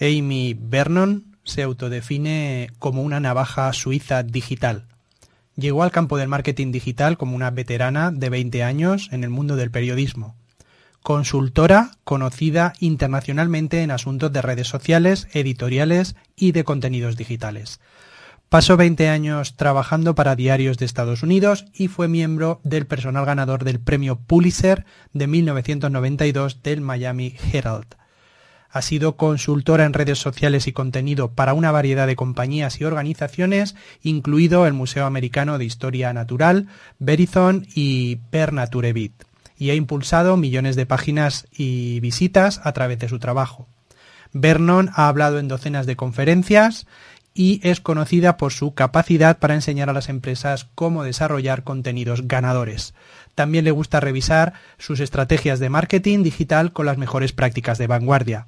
Amy Vernon se autodefine como una navaja suiza digital. Llegó al campo del marketing digital como una veterana de 20 años en el mundo del periodismo. Consultora conocida internacionalmente en asuntos de redes sociales, editoriales y de contenidos digitales. Pasó 20 años trabajando para diarios de Estados Unidos y fue miembro del personal ganador del premio Pulitzer de 1992 del Miami Herald. Ha sido consultora en redes sociales y contenido para una variedad de compañías y organizaciones, incluido el Museo Americano de Historia Natural, Verizon y Pernaturevit, y ha impulsado millones de páginas y visitas a través de su trabajo. Vernon ha hablado en docenas de conferencias y es conocida por su capacidad para enseñar a las empresas cómo desarrollar contenidos ganadores. También le gusta revisar sus estrategias de marketing digital con las mejores prácticas de vanguardia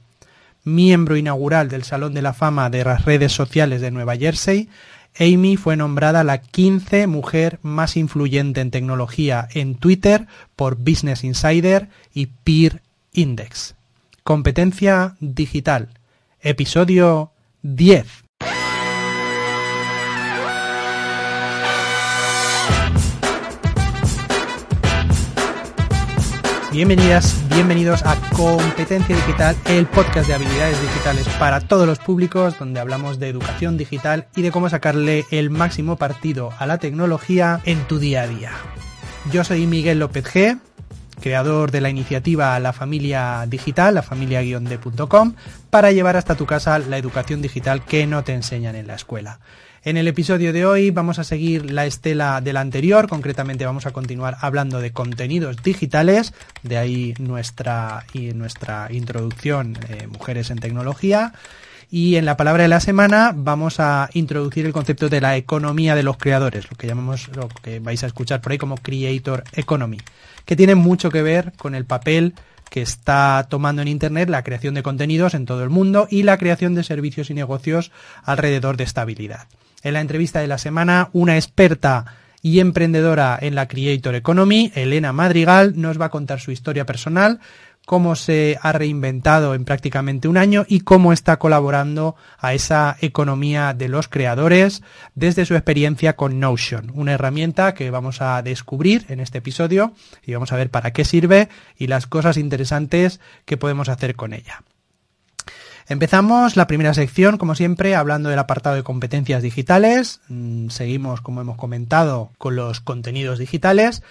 miembro inaugural del Salón de la Fama de las redes sociales de Nueva Jersey, Amy fue nombrada la 15 mujer más influyente en tecnología en Twitter por Business Insider y Peer Index. Competencia digital. Episodio 10. Bienvenidas, bienvenidos a Competencia Digital, el podcast de habilidades digitales para todos los públicos, donde hablamos de educación digital y de cómo sacarle el máximo partido a la tecnología en tu día a día. Yo soy Miguel López G, creador de la iniciativa La Familia Digital, la familia-d.com, para llevar hasta tu casa la educación digital que no te enseñan en la escuela. En el episodio de hoy vamos a seguir la estela del anterior, concretamente vamos a continuar hablando de contenidos digitales, de ahí nuestra, y nuestra introducción eh, Mujeres en Tecnología. Y en la palabra de la semana vamos a introducir el concepto de la economía de los creadores, lo que llamamos, lo que vais a escuchar por ahí como Creator Economy, que tiene mucho que ver con el papel que está tomando en Internet la creación de contenidos en todo el mundo y la creación de servicios y negocios alrededor de esta habilidad. En la entrevista de la semana, una experta y emprendedora en la Creator Economy, Elena Madrigal, nos va a contar su historia personal, cómo se ha reinventado en prácticamente un año y cómo está colaborando a esa economía de los creadores desde su experiencia con Notion, una herramienta que vamos a descubrir en este episodio y vamos a ver para qué sirve y las cosas interesantes que podemos hacer con ella. Empezamos la primera sección, como siempre, hablando del apartado de competencias digitales. Mm, seguimos, como hemos comentado, con los contenidos digitales.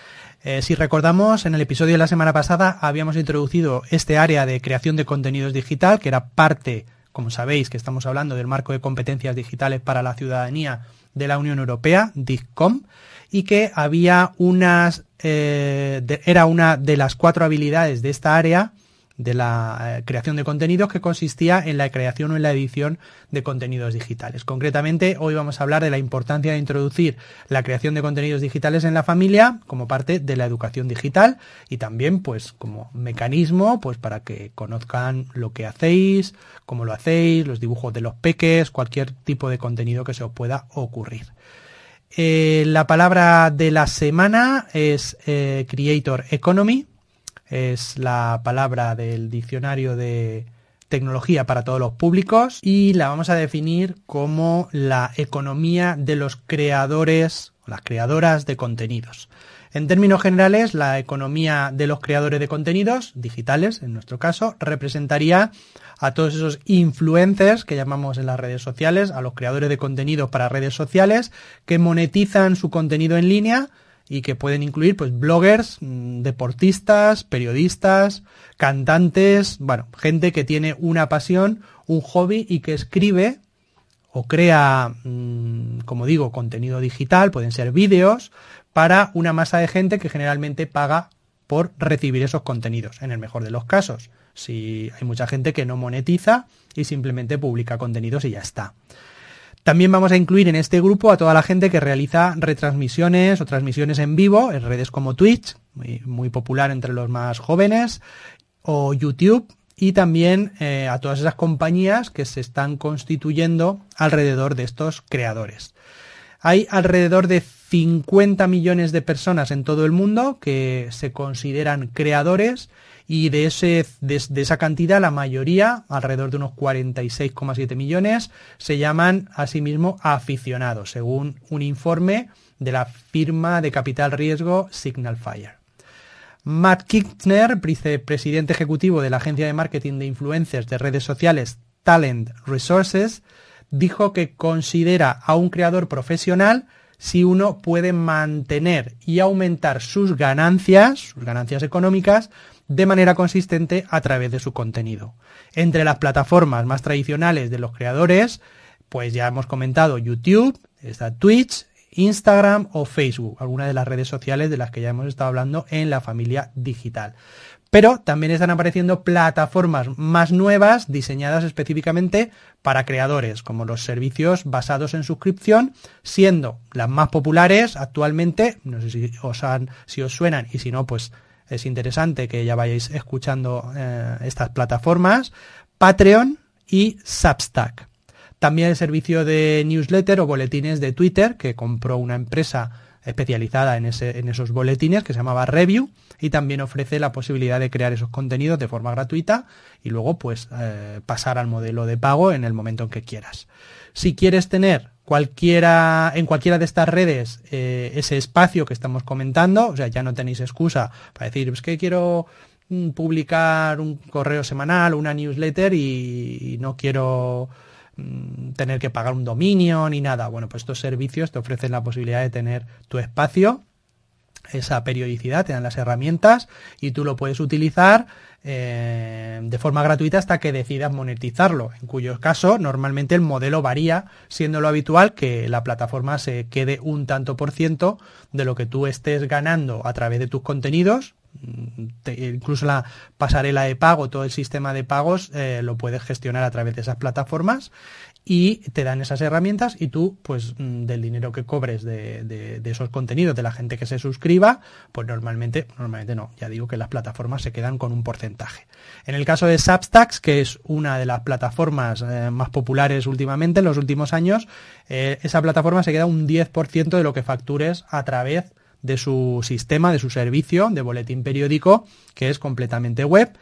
Eh, si recordamos, en el episodio de la semana pasada habíamos introducido este área de creación de contenidos digital, que era parte, como sabéis, que estamos hablando del marco de competencias digitales para la ciudadanía de la Unión Europea, DICCOM, y que había unas, eh, era una de las cuatro habilidades de esta área de la eh, creación de contenidos que consistía en la creación o en la edición de contenidos digitales. Concretamente, hoy vamos a hablar de la importancia de introducir la creación de contenidos digitales en la familia como parte de la educación digital y también pues como mecanismo pues para que conozcan lo que hacéis, cómo lo hacéis, los dibujos de los peques, cualquier tipo de contenido que se os pueda ocurrir. Eh, la palabra de la semana es eh, Creator Economy, es la palabra del diccionario de tecnología para todos los públicos y la vamos a definir como la economía de los creadores, las creadoras de contenidos. En términos generales, la economía de los creadores de contenidos, digitales en nuestro caso, representaría a todos esos influencers que llamamos en las redes sociales, a los creadores de contenidos para redes sociales, que monetizan su contenido en línea y que pueden incluir pues bloggers, mm, deportistas, periodistas, cantantes, bueno, gente que tiene una pasión, un hobby y que escribe o crea, mm, como digo, contenido digital, pueden ser vídeos, para una masa de gente que generalmente paga por recibir esos contenidos, en el mejor de los casos. Si hay mucha gente que no monetiza y simplemente publica contenidos y ya está. También vamos a incluir en este grupo a toda la gente que realiza retransmisiones o transmisiones en vivo en redes como Twitch, muy, popular entre los más jóvenes, o YouTube, y también eh, a todas esas compañías que se están constituyendo alrededor de estos creadores. Hay alrededor de 50 millones de personas en todo el mundo que se consideran creadores y de, ese, de, esa cantidad la mayoría, alrededor de unos 46,7 millones, se llaman asimismo aficionados, según un informe de la firma de capital riesgo Signal Fire. Matt Kirchner, vicepresidente ejecutivo de la agencia de marketing de influencers de redes sociales Talent Resources, dijo que considera a un creador profesional si uno puede mantener y aumentar sus ganancias, sus ganancias económicas, de manera consistente a través de su contenido. Entre las plataformas más tradicionales de los creadores, pues ya hemos comentado YouTube, está Twitch, Instagram o Facebook, algunas de las redes sociales de las que ya hemos estado hablando en la familia digital. Pero también están apareciendo plataformas más nuevas diseñadas específicamente para creadores, como los servicios basados en suscripción, siendo las más populares actualmente, no sé si os, suenan y si no, pues es interesante que ya vayáis escuchando eh, estas plataformas, Patreon y Substack. También el servicio de newsletter o boletines de Twitter que compró una empresa especializada en, ese, en esos boletines que se llamaba Review y también ofrece la posibilidad de crear esos contenidos de forma gratuita y luego pues eh, pasar al modelo de pago en el momento en que quieras. Si quieres tener cualquiera, en cualquiera de estas redes eh, ese espacio que estamos comentando, o sea, ya no tenéis excusa para decir, es que quiero mm, publicar un correo semanal, una newsletter y, no quiero mm, tener que pagar un dominio ni nada. Bueno, pues estos servicios te ofrecen la posibilidad de tener tu espacio esa periodicidad, te dan las herramientas y tú lo puedes utilizar eh, de forma gratuita hasta que decidas monetizarlo, en cuyo caso normalmente el modelo varía, siendo lo habitual que la plataforma se quede un tanto por ciento de lo que tú estés ganando a través de tus contenidos, incluso la pasarela de pago, todo el sistema de pagos eh, lo puedes gestionar a través de esas plataformas y te dan esas herramientas y tú, pues mm, del dinero que cobres de, de, esos contenidos, de la gente que se suscriba, pues normalmente, normalmente no, ya digo que las plataformas se quedan con un porcentaje. En el caso de Substacks, que es una de las plataformas eh, más populares últimamente, en los últimos años, eh, esa plataforma se queda un 10% de lo que factures a través de su sistema, de su servicio de boletín periódico, que es completamente web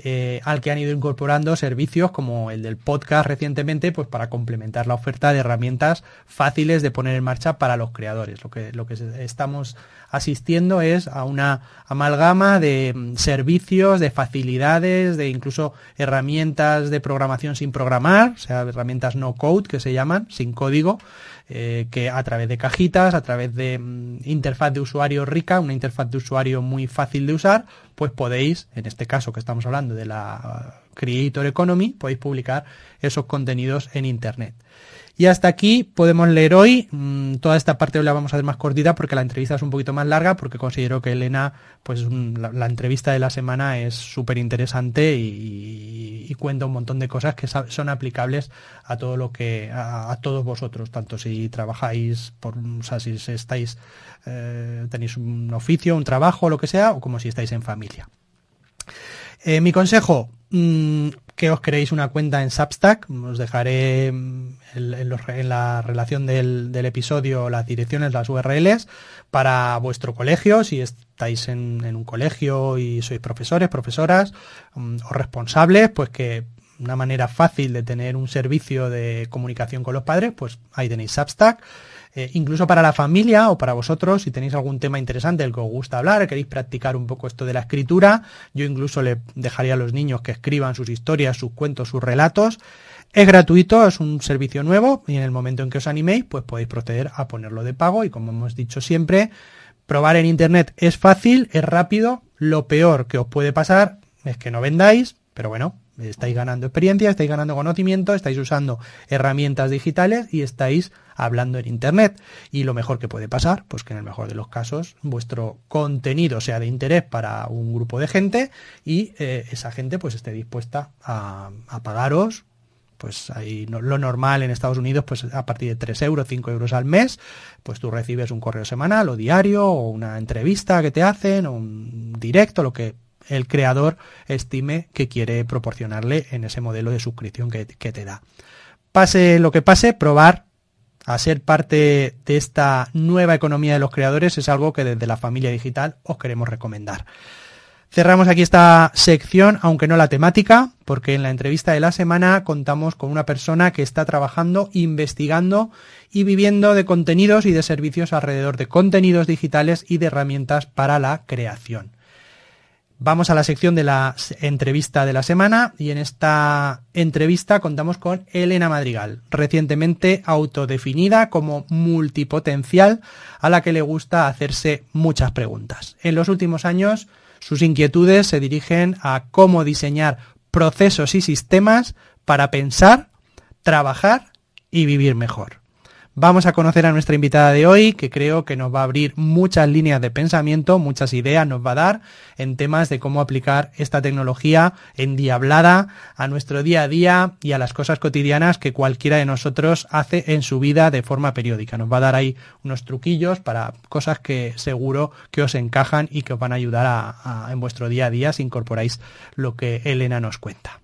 eh, al que han ido incorporando servicios como el del podcast recientemente, pues para complementar la oferta de herramientas fáciles de poner en marcha para los creadores. Lo que, lo que estamos asistiendo es a una amalgama de mm, servicios, de facilidades, de incluso herramientas de programación sin programar, o sea, herramientas no code que se llaman, sin código, eh, que a través de cajitas, a través de mm, interfaz de usuario rica, una interfaz de usuario muy fácil de usar, pues podéis, en este caso que estamos hablando de la Creator Economy, podéis publicar esos contenidos en Internet. Y hasta aquí podemos leer hoy. Mm, toda esta parte la vamos a hacer más cortita porque la entrevista es un poquito más larga porque considero que Elena, pues la, entrevista de la semana es súper interesante y, cuenta un montón de cosas que son aplicables a todo lo que, a, todos vosotros, tanto si trabajáis por, o sea, si estáis, eh, tenéis un oficio, un trabajo, lo que sea, o como si estáis en familia. Eh, mi consejo, mm, que os creéis una cuenta en Substack. Os dejaré mm, en, la relación del, episodio las direcciones, las URLs para vuestro colegio, si estáis en, un colegio y sois profesores, profesoras mm, o responsables, pues que una manera fácil de tener un servicio de comunicación con los padres, pues ahí tenéis Substack. Eh, incluso para la familia o para vosotros, si tenéis algún tema interesante del que os gusta hablar, queréis practicar un poco esto de la escritura, yo incluso le dejaría a los niños que escriban sus historias, sus cuentos, sus relatos. Es gratuito, es un servicio nuevo y en el momento en que os animéis, pues podéis proceder a ponerlo de pago y como hemos dicho siempre, probar en internet es fácil, es rápido, lo peor que os puede pasar es que no vendáis, pero bueno, estáis ganando experiencia, estáis ganando conocimiento, estáis usando herramientas digitales y estáis hablando en Internet. Y lo mejor que puede pasar, pues que en el mejor de los casos vuestro contenido sea de interés para un grupo de gente y eh, esa gente pues esté dispuesta a, pagaros pues ahí lo normal en Estados Unidos, pues a partir de 3 euros, 5 euros al mes, pues tú recibes un correo semanal o diario o una entrevista que te hacen o un directo, lo que el creador estime que quiere proporcionarle en ese modelo de suscripción que, te da. Pase lo que pase, probar a ser parte de esta nueva economía de los creadores es algo que desde la familia digital os queremos recomendar. Cerramos aquí esta sección, aunque no la temática, porque en la entrevista de la semana contamos con una persona que está trabajando, investigando y viviendo de contenidos y de servicios alrededor de contenidos digitales y de herramientas para la creación. Vamos a la sección de la entrevista de la semana y en esta entrevista contamos con Elena Madrigal, recientemente autodefinida como multipotencial a la que le gusta hacerse muchas preguntas. En los últimos años sus inquietudes se dirigen a cómo diseñar procesos y sistemas para pensar, trabajar y vivir mejor. Vamos a conocer a nuestra invitada de hoy, que creo que nos va a abrir muchas líneas de pensamiento, muchas ideas nos va a dar en temas de cómo aplicar esta tecnología endiablada a nuestro día a día y a las cosas cotidianas que cualquiera de nosotros hace en su vida de forma periódica. Nos va a dar ahí unos truquillos para cosas que seguro que os encajan y que os van a ayudar a, en vuestro día a día si incorporáis lo que Elena nos cuenta.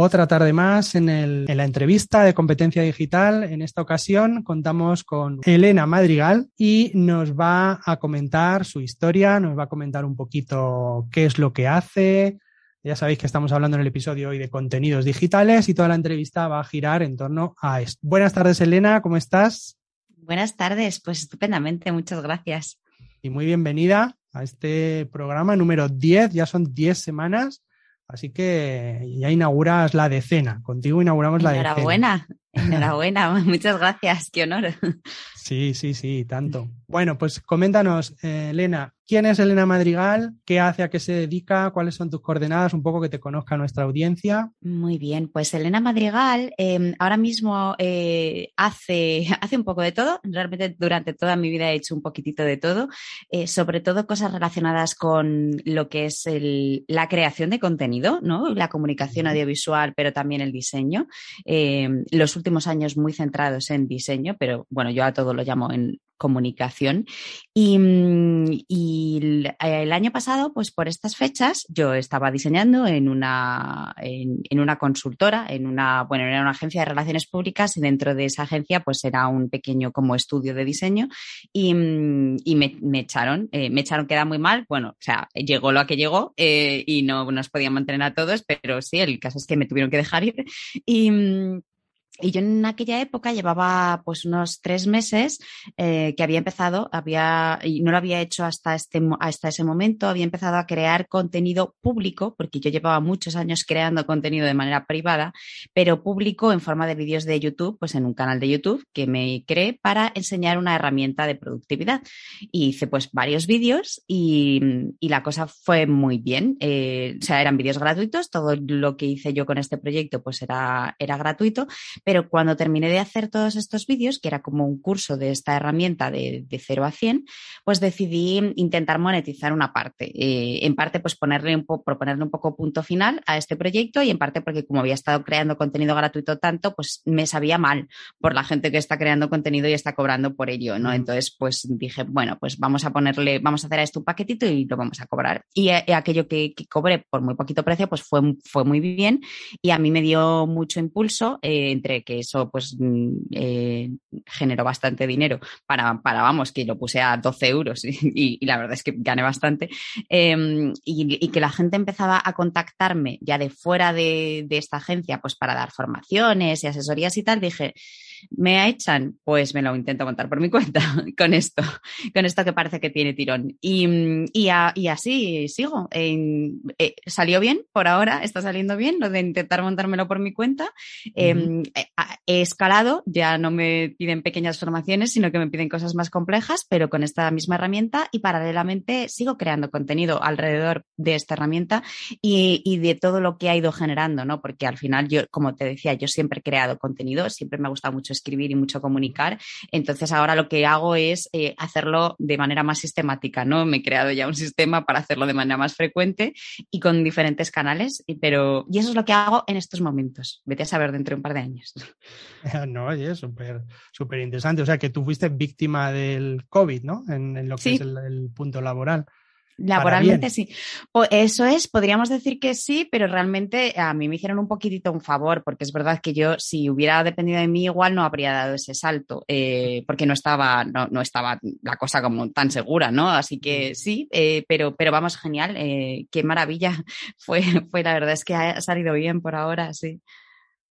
Otra tarde más en, la entrevista de competencia digital. En esta ocasión contamos con Elena Madrigal y nos va a comentar su historia, nos va a comentar un poquito qué es lo que hace. Ya sabéis que estamos hablando en el episodio hoy de contenidos digitales y toda la entrevista va a girar en torno a esto. Buenas tardes, Elena, ¿cómo estás? Buenas tardes, pues estupendamente, muchas gracias. Y muy bienvenida a este programa número 10, ya son 10 semanas Así que ya inauguras la decena. Contigo inauguramos la decena. Enhorabuena, enhorabuena. Muchas gracias. Qué honor. Sí, sí, sí, tanto. Bueno, pues coméntanos, eh, Elena, ¿quién es Elena Madrigal? ¿Qué hace? ¿A qué se dedica? ¿Cuáles son tus coordenadas? Un poco que te conozca nuestra audiencia. Muy bien, pues Elena Madrigal em, ahora mismo eh, hace, hace un poco de todo. Realmente durante toda mi vida he hecho un poquitito de todo, eh, sobre todo cosas relacionadas con lo que es la creación de contenido, ¿no? la comunicación audiovisual, pero también el diseño. Em, los últimos años muy centrados en diseño, pero bueno, yo a todo lo llamo en comunicación. Y, mm, el, año pasado, pues por estas fechas, yo estaba diseñando en una, en, una consultora, en una, bueno, era una agencia de relaciones públicas y dentro de esa agencia, pues era un pequeño como estudio de diseño y, mm, me, echaron, eh, me echaron queda muy mal. Bueno, o sea, llegó lo que llegó eh, y no nos podían mantener a todos, pero sí, el caso es que me tuvieron que dejar ir. Y, mm, y yo en aquella época llevaba pues unos tres meses eh, que había empezado, había, y no lo había hecho hasta, este, hasta ese momento, había empezado a crear contenido público, porque yo llevaba muchos años creando contenido de manera privada, pero público en forma de vídeos de YouTube, pues en un canal de YouTube que me creé para enseñar una herramienta de productividad. Y hice pues varios vídeos y, la cosa fue muy bien. Eh, o sea, eran vídeos gratuitos, todo lo que hice yo con este proyecto pues era, era gratuito pero cuando terminé de hacer todos estos vídeos, que era como un curso de esta herramienta de, de 0 a 100, pues decidí intentar monetizar una parte. Eh, en parte, pues ponerle un poco, proponerle un poco punto final a este proyecto y en parte porque como había estado creando contenido gratuito tanto, pues me sabía mal por la gente que está creando contenido y está cobrando por ello, ¿no? Entonces, pues dije, bueno, pues vamos a ponerle, vamos a hacer a esto un paquetito y lo vamos a cobrar. Y eh, aquello que, cobré por muy poquito precio, pues fue, fue muy bien y a mí me dio mucho impulso eh, entre que eso pues mm, eh, generó bastante dinero para, para, vamos, que lo puse a 12 euros y, la verdad es que gané bastante. Em, y, que la gente empezaba a contactarme ya de fuera de, de esta agencia, pues para dar formaciones y asesorías y tal, dije, ¿Me echan? Pues me lo intento contar por mi cuenta con esto, con esto que parece que tiene tirón. Y, así sigo. Eh, salió bien por ahora, está saliendo bien lo de intentar montármelo por mi cuenta. Em, eh, he escalado, ya no me piden pequeñas formaciones, sino que me piden cosas más complejas, pero con esta misma herramienta y paralelamente sigo creando contenido alrededor de esta herramienta y, y de todo lo que ha ido generando, ¿no? Porque al final yo, como te decía, yo siempre he creado contenido, siempre me ha gustado mucho escribir y mucho comunicar. Entonces ahora lo que hago es eh, hacerlo de manera más sistemática, ¿no? Me he creado ya un sistema para hacerlo de manera más frecuente y con diferentes canales, pero y eso es lo que hago en estos momentos. Vete a saber dentro de un par de años. No, oye, súper súper interesante. O sea, que tú fuiste víctima del COVID, ¿no? En, lo que es el punto laboral. Laboralmente sí. eso es, podríamos decir que sí, pero realmente a mí me hicieron un poquitito un favor, porque es verdad que yo, si hubiera dependido de mí, igual no habría dado ese salto, eh, porque no estaba, no, estaba la cosa como tan segura, ¿no? Así que sí, eh, pero, pero vamos, genial, eh, qué maravilla fue, fue, la verdad es que ha salido bien por ahora, sí.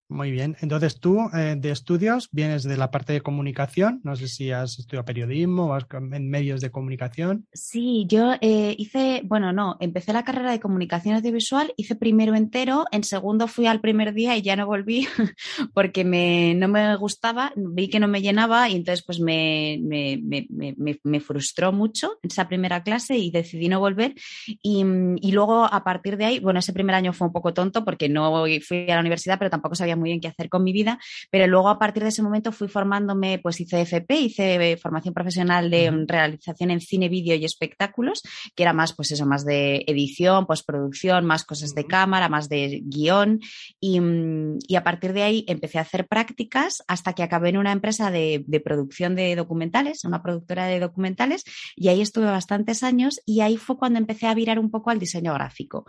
Muy bien. Entonces tú eh, de estudios vienes de la parte de comunicación. No sé si has estudiado periodismo o has, en medios de comunicación. Sí, yo eh, hice, bueno, no, empecé la carrera de comunicación audiovisual, hice primero entero, en segundo fui al primer día y ya no volví porque me, no me gustaba, vi que no me llenaba y entonces pues me, me, me, me frustró mucho esa primera clase y decidí no volver. Y, y luego a partir de ahí, bueno, ese primer año fue un poco tonto porque no fui a la universidad, pero tampoco sabía muy bien qué hacer con mi vida, pero luego a partir de ese momento fui formándome, pues hice FP, hice eh, formación profesional de realización en cine, vídeo y espectáculos, que era más, pues eso, más de edición, postproducción, más cosas de cámara, más de guion, y, mm, y, a partir de ahí empecé a hacer prácticas hasta que acabé en una empresa de, de producción de documentales, una productora de documentales, y ahí estuve bastantes años y ahí fue cuando empecé a virar un poco al diseño gráfico.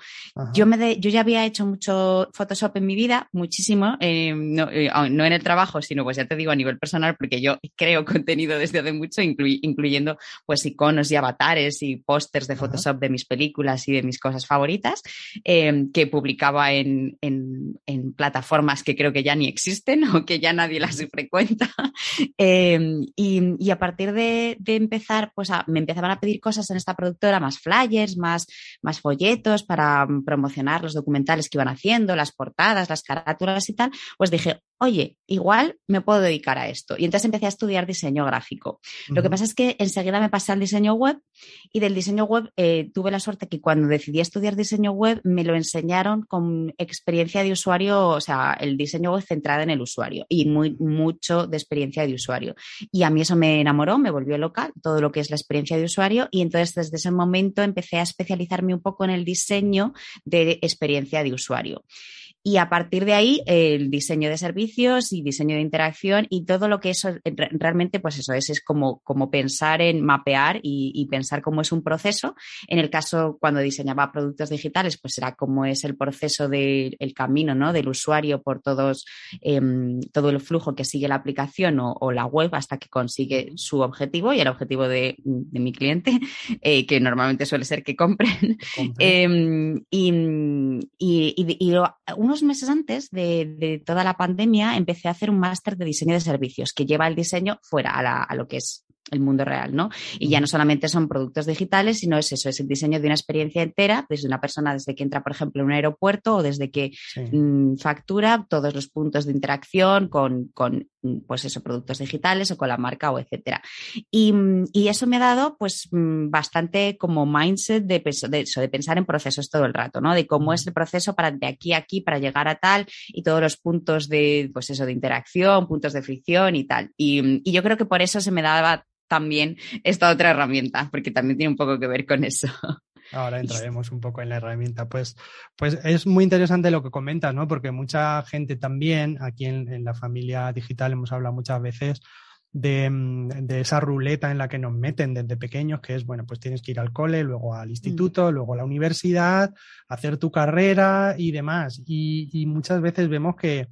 Yo, me yo ya había hecho mucho Photoshop en mi vida, muchísimo, eh, no, eh, no, en el trabajo, sino pues ya te digo a nivel personal, porque yo creo contenido desde hace mucho, incluyendo pues iconos y avatares y pósters de Photoshop de mis películas y de mis cosas favoritas, eh, que publicaba en, en, en, plataformas que creo que ya ni existen o que ya nadie las frecuenta. y, y, a partir de, de empezar, pues me empezaban a pedir cosas en esta productora, más flyers, más, más folletos para promocionar los documentales que iban haciendo, las portadas, las carátulas y tal, pues dije, oye, igual me puedo dedicar a esto. Y entonces empecé a estudiar diseño gráfico. Lo que pasa es que enseguida me pasé al diseño web y del diseño web eh, tuve la suerte que cuando decidí estudiar diseño web me lo enseñaron con experiencia de usuario, o sea, el diseño web centrado en el usuario y muy, mucho de experiencia de usuario. Y a mí eso me enamoró, me volvió loca, todo lo que es la experiencia de usuario y entonces desde ese momento empecé a especializarme un poco en el diseño de experiencia de usuario. Y a partir de ahí, el diseño de servicios y diseño de interacción y todo lo que eso realmente, pues eso es, es como, como pensar en mapear y, pensar cómo es un proceso. En el caso, cuando diseñaba productos digitales, pues era cómo es el proceso del camino ¿no? del usuario por todos, em, todo el flujo que sigue la aplicación o, la web hasta que consigue su objetivo y el objetivo de, mi cliente, eh, que normalmente suele ser que compren. Em, y, y, y, unos meses antes de, toda la pandemia empecé a hacer un máster de diseño de servicios que lleva el diseño fuera a lo que es el mundo real, ¿no? Y ya no solamente son productos digitales, sino es eso, es el diseño de una experiencia entera, desde una persona desde que entra, por ejemplo, en un aeropuerto o desde que mm, factura todos los puntos de interacción con, con, pues eso, productos digitales o con la marca o etcétera. Y, mm, y eso me ha dado, pues, bastante como mindset de, de, eso, de pensar en procesos todo el rato, ¿no? De cómo es el proceso para de aquí a aquí, para llegar a tal y todos los puntos de, pues eso, de interacción, puntos de fricción y tal. Y, y yo creo que por eso se me daba también esta otra herramienta, porque también tiene un poco que ver con eso. Ahora entraremos un poco en la herramienta. Pues, pues es muy interesante lo que comentas, ¿no? Porque mucha gente también, aquí en, la familia digital hemos hablado muchas veces de, de, esa ruleta en la que nos meten desde pequeños, que es, bueno, pues tienes que ir al cole, luego al instituto, mm. luego a la universidad, hacer tu carrera y demás. Y, y muchas veces vemos que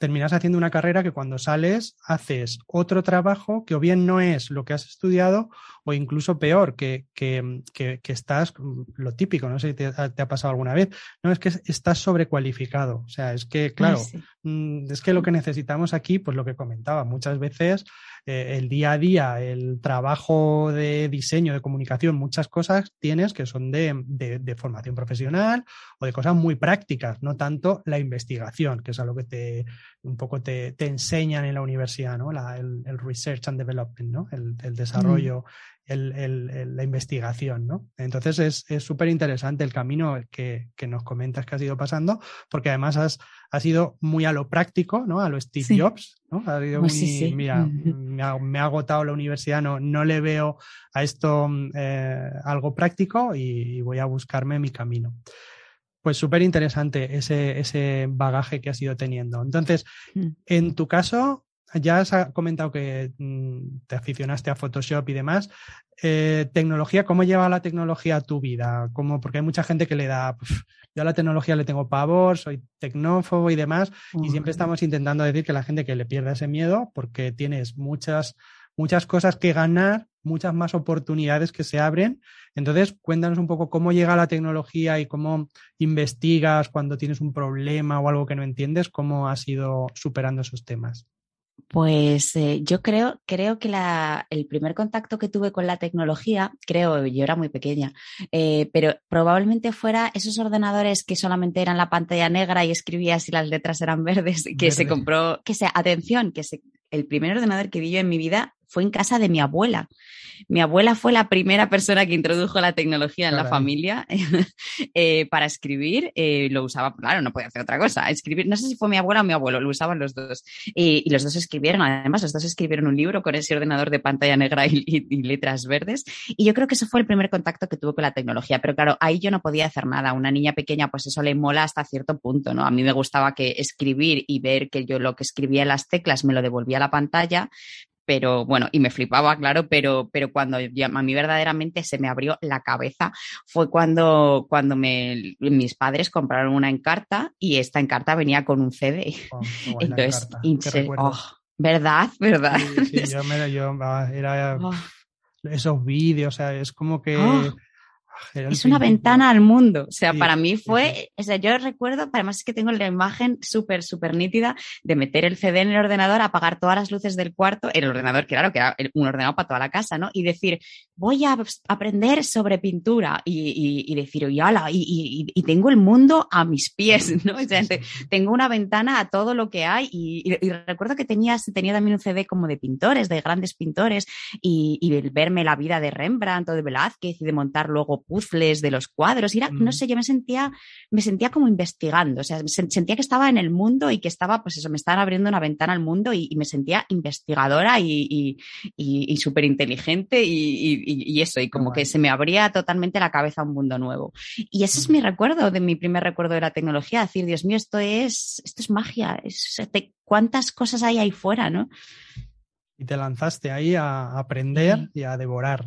terminas haciendo una carrera que cuando sales haces otro trabajo que o bien no es lo que has estudiado o incluso peor, que, que, que, estás, lo típico, no sé si te, ha pasado alguna vez, no es que estás sobrecualificado. O sea, es que, claro, mm, es que lo que necesitamos aquí, pues lo que comentaba, muchas veces eh, el día a día, el trabajo de diseño, de comunicación, muchas cosas tienes que son de, de, formación profesional o de cosas muy prácticas, no tanto la investigación, que es algo que te un poco te, te enseñan en la universidad, ¿no? La, el, research and development, ¿no? El, el desarrollo, el, la investigación, ¿no? Entonces es súper interesante el camino que, que, nos comentas que has ido pasando, porque además has, has ido muy a lo práctico, ¿no? A lo Steve Jobs, ¿no? Has ido pues muy, mira, me ha, me ha, agotado la universidad, no, no le veo a esto eh, algo práctico y voy a buscarme mi camino. Pues súper interesante ese, ese bagaje que has ido teniendo. Entonces, mm. en tu caso, ya has comentado que mm, te aficionaste a Photoshop y demás. Eh, tecnología, ¿cómo lleva la tecnología a tu vida? ¿Cómo? Porque hay mucha gente que le da, yo a la tecnología le tengo pavor, soy tecnófobo y demás, y siempre estamos intentando decir que la gente que le pierda ese miedo, porque tienes muchas, muchas cosas que ganar, muchas más oportunidades que se abren. Entonces, cuéntanos un poco cómo llega la tecnología y cómo investigas cuando tienes un problema o algo que no entiendes, cómo has ido superando esos temas. Pues eh, yo creo, creo que la, el primer contacto que tuve con la tecnología, creo, yo era muy pequeña, eh, pero probablemente fuera esos ordenadores que solamente eran la pantalla negra y escribías y las letras eran verdes, que se compró, que sea, atención, que se, el primer ordenador que vi yo en mi vida fue en casa de mi abuela. Mi abuela fue la primera persona que introdujo la tecnología en la familia eh, para escribir. Eh, lo usaba, claro, no podía hacer otra cosa. Escribir, no sé si fue mi abuela o mi abuelo, lo usaban los dos. y los dos escribieron, además, los dos escribieron un libro con ese ordenador de pantalla negra y, letras verdes. Y yo creo que eso fue el primer contacto que tuve con la tecnología. Pero claro, ahí yo no podía hacer nada. Una niña pequeña, pues eso le mola hasta cierto punto, ¿no? A mí me gustaba que escribir y ver que yo lo que escribía en las teclas me lo devolvía a la pantalla, pero bueno, y me flipaba, claro, pero, pero cuando a mí verdaderamente se me abrió la cabeza fue cuando, cuando me, mis padres compraron una encarta y esta encarta venía con un CD. Entonces, oh, ¿verdad? ¿Verdad? Sí, yo, me, yo era oh. esos vídeos, o sea, es como que... Es una ventana al mundo. O sea, para mí fue, o sea, yo recuerdo, además es que tengo la imagen súper, súper nítida de meter el CD en el ordenador, apagar todas las luces del cuarto, el ordenador, claro, que era un ordenador para toda la casa, ¿no? Y decir, voy a aprender sobre pintura y, decir, y, ala, y, tengo el mundo a mis pies, ¿no? O sea, tengo una ventana a todo lo que hay y, recuerdo que tenía, tenía también un CD como de pintores, de grandes pintores y, verme la vida de Rembrandt o de Velázquez y de montar luego puzzles de los cuadros. Y era, no mm. sé, yo me sentía, me sentía como investigando, o sea, sentía que estaba en el mundo y que estaba, pues eso, me estaban abriendo una ventana al mundo y, me sentía investigadora y, y, súper inteligente y, eso, y como que se me abría totalmente la cabeza a un mundo nuevo. Y ese es mm. mi recuerdo, de mi primer recuerdo de la tecnología, decir, Dios mío, esto es, esto es magia, es, cuántas cosas hay ahí fuera, ¿no? Y te lanzaste ahí a aprender y a devorar.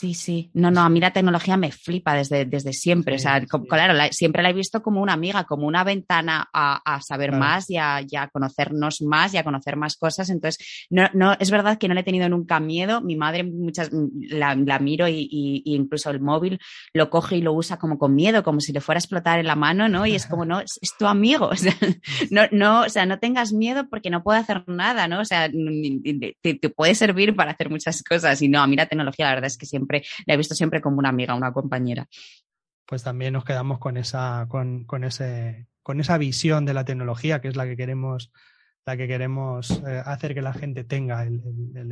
Sí, sí. No, no, a mí la tecnología me flipa desde, desde siempre. o sea, claro, siempre la he visto como una amiga, como una ventana a, saber más y a, conocernos más y a conocer más cosas. Entonces, no, no, es verdad que no le he tenido nunca miedo. Mi madre muchas la, miro y, incluso el móvil lo coge y lo usa como con miedo, como si le fuera a explotar en la mano, ¿no? Y es como, no, es, tu amigo. O sea, no, no, o sea, no tengas miedo porque no puede hacer nada, ¿no? O sea, te, te puede servir para hacer muchas cosas. Y no, a mí la tecnología, la verdad es que siempre la he visto siempre como una amiga, una compañera. Pues también nos quedamos con esa, con, ese, con esa visión de la tecnología, que es la que queremos, la que queremos eh, hacer que la gente tenga, el,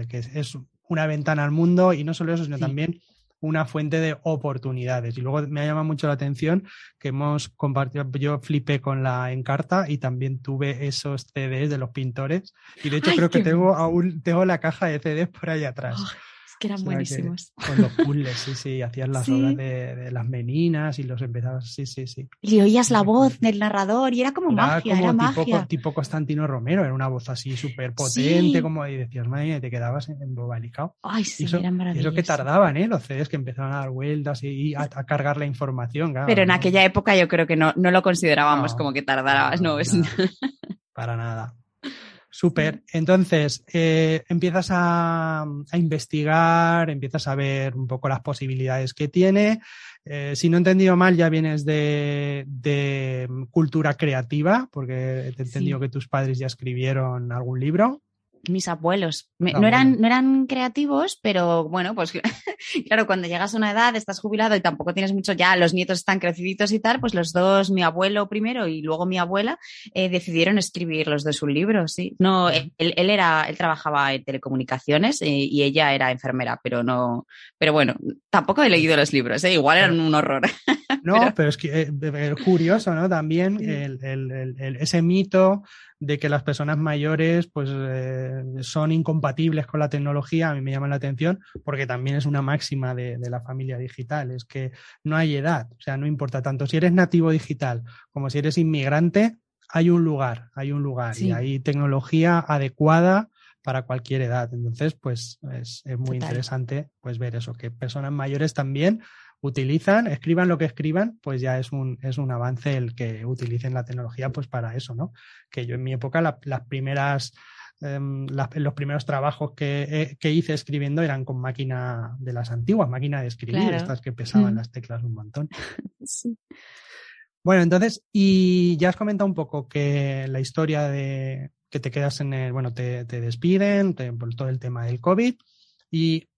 que es una ventana al mundo y no solo eso, sino también una fuente de oportunidades. Y luego me ha llamado mucho la atención que hemos compartido, yo flipé con la Encarta y también tuve esos CDs de los pintores. Y de hecho creo que tengo aún tengo la caja de CDs por ahí atrás que eran buenísimos. con los puzzles, sí, sí, hacías las obras de, las meninas y los empezabas, sí, sí, sí. Y oías la voz del narrador y era como magia, era tipo, magia. tipo Constantino Romero, era una voz así súper potente, como y decías, madre te quedabas embobalicado. Ay, sí, eso, eran maravillosos. Eso que tardaban, ¿eh? Los CDs que empezaron a dar vueltas y, a, cargar la información. Pero en aquella época yo creo que no, no lo considerábamos como que tardabas, no, es... para nada. Súper. Entonces, eh, empiezas a, investigar, empiezas a ver un poco las posibilidades que tiene. Eh, si no he entendido mal, ya vienes de, cultura creativa, porque he entendido que tus padres ya escribieron algún libro mis abuelos. no, eran, no eran creativos, pero bueno, pues claro, cuando llegas a una edad, estás jubilado y tampoco tienes mucho, ya los nietos están creciditos y tal, pues los dos, mi abuelo primero y luego mi abuela, eh, decidieron escribir los dos un libro, sí. No, él, era, él trabajaba en telecomunicaciones eh, y ella era enfermera, pero no, pero bueno, tampoco he leído los libros, ¿eh? igual eran un horror. No, pero, es que es curioso, ¿no? También ese mito de que las personas mayores pues eh, son incompatibles con la tecnología, a mí me llama la atención porque también es una máxima de, la familia digital, es que no hay edad, o sea, no importa tanto si eres nativo digital como si eres inmigrante, hay un lugar, hay un lugar y hay tecnología adecuada para cualquier edad. Entonces, pues es, muy interesante pues ver eso, que personas mayores también utilizan, escriban lo que escriban, pues ya es un, es un avance el que utilicen la tecnología pues para eso, ¿no? Que yo en mi época las primeras em, los primeros trabajos que, que, hice escribiendo eran con máquina de las antiguas, máquina de escribir, estas que pesaban mm. las teclas un montón. Sí. Bueno, entonces, y ya has comentado un poco que la historia de que te quedas en el, bueno, te, te despiden por todo el tema del COVID y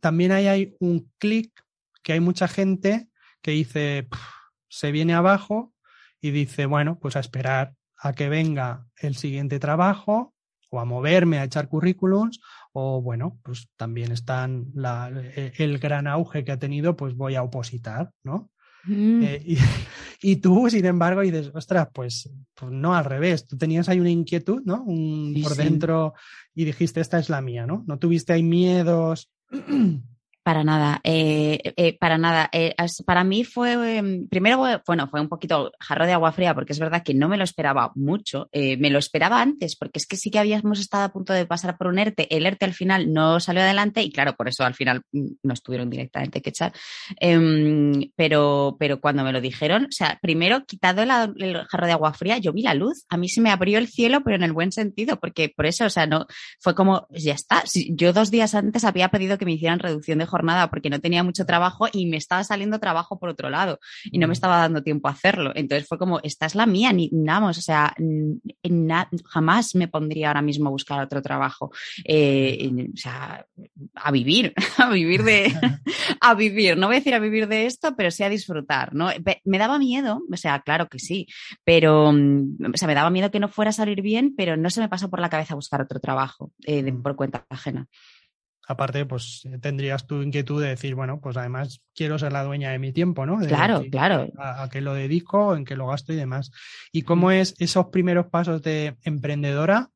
también ahí hay un clic que hay mucha gente que dice, se viene abajo y dice, bueno, pues a esperar a que venga el siguiente trabajo o a moverme a echar currículums o bueno, pues también están la, e, el gran auge que ha tenido, pues voy a opositar, ¿no? Mm. Eh, y, tú, sin embargo, dices, ostras, pues, pues, no al revés. Tú tenías ahí una inquietud, ¿no? Un, por dentro y dijiste, esta es la mía, ¿no? No tuviste ahí miedos. Para nada, eh, eh, para nada. Eh, para mí fue, em, primero, bueno, fue un poquito jarro de agua fría porque es verdad que no me lo esperaba mucho. me lo esperaba antes porque es que sí que habíamos estado a punto de pasar por un ERTE. El ERTE al final no salió adelante y claro, por eso al final mm, no estuvieron directamente que echar. Em, pero, pero cuando me lo dijeron, o sea, primero quitado el, jarro de agua fría, yo vi la luz. A mí se me abrió el cielo, pero en el buen sentido, porque por eso, o sea, no, fue como, ya está. Yo dos días antes había pedido que me hicieran reducción de jornada nada porque no tenía mucho trabajo y me estaba saliendo trabajo por otro lado y no me mm. estaba dando tiempo a hacerlo. Entonces fue como, esta es la mía, ni vamos, o sea, jamás me pondría ahora mismo a buscar otro trabajo. Eh, o sea, a vivir, a vivir de, a vivir, no voy a decir a vivir de esto, pero sí a disfrutar, ¿no? Me daba miedo, o sea, claro que sí, pero, mm, o sea, me daba miedo que no fuera a salir bien, pero no se me pasó por la cabeza buscar otro trabajo eh, mm. por cuenta ajena aparte, pues eh, tendrías tu inquietud de decir, bueno, pues además quiero ser la dueña de mi tiempo, ¿no? claro, claro. A, qué lo dedico, en qué lo gasto y demás. ¿Y cómo es esos primeros pasos de emprendedora?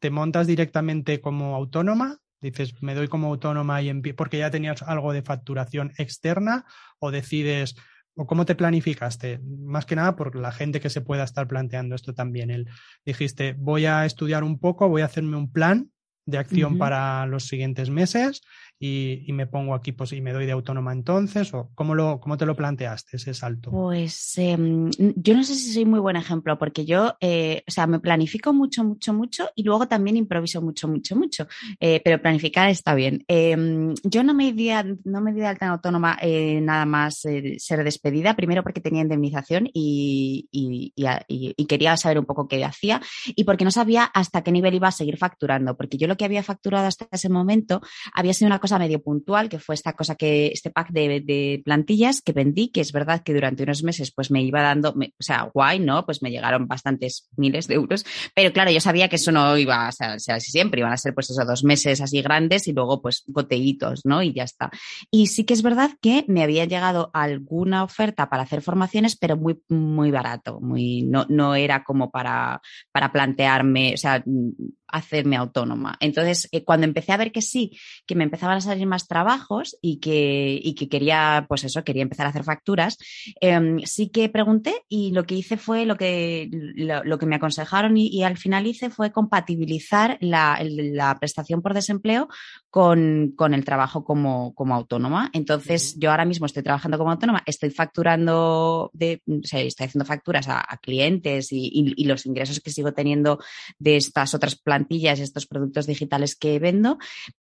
¿Te montas directamente como autónoma? Dices, me doy como autónoma y porque ya tenías algo de facturación externa o decides, o cómo te planificaste? Más que nada por la gente que se pueda estar planteando esto también. El, dijiste, voy a estudiar un poco, voy a hacerme un plan de acción para los siguientes meses y, me pongo aquí pues, y me doy de autónoma entonces? ¿O cómo, lo, cómo te lo planteaste ese salto? Pues em, yo no sé si soy muy buen ejemplo, porque yo, eh, o sea, me planifico mucho, mucho, mucho y luego también improviso mucho, mucho, mucho. Eh, pero planificar está bien. Em, yo no me di, no me di de alta en autónoma eh, nada más ser despedida, primero porque tenía indemnización y, y, quería saber un poco qué hacía y porque no sabía hasta qué nivel iba a seguir facturando, porque yo lo que había facturado hasta ese momento había sido una cosa medio puntual, que fue esta cosa que, este pack de, plantillas que vendí, que es verdad que durante unos meses pues me iba dando, o sea, guay, ¿no? Pues me llegaron bastantes miles de euros, pero claro, yo sabía que eso no iba a ser, así siempre, iban a ser pues esos dos meses así grandes y luego pues goteitos, ¿no? Y ya está. Y sí que es verdad que me había llegado alguna oferta para hacer formaciones, pero muy, muy barato, muy, no, no era como para, para plantearme, o sea, hacerme autónoma. Entonces, eh, cuando empecé a ver que sí, que me empezaban a salir más trabajos y que, y que quería, pues eso, quería empezar a hacer facturas, em, sí que pregunté y lo que hice fue lo que, lo, que me aconsejaron y, al final hice fue compatibilizar la, la prestación por desempleo con, con, el trabajo como, como autónoma. Entonces, yo ahora mismo estoy trabajando como autónoma, estoy facturando, de, o sea, estoy haciendo facturas a, clientes y, y, los ingresos que sigo teniendo de estas otras plantas estos productos digitales que vendo,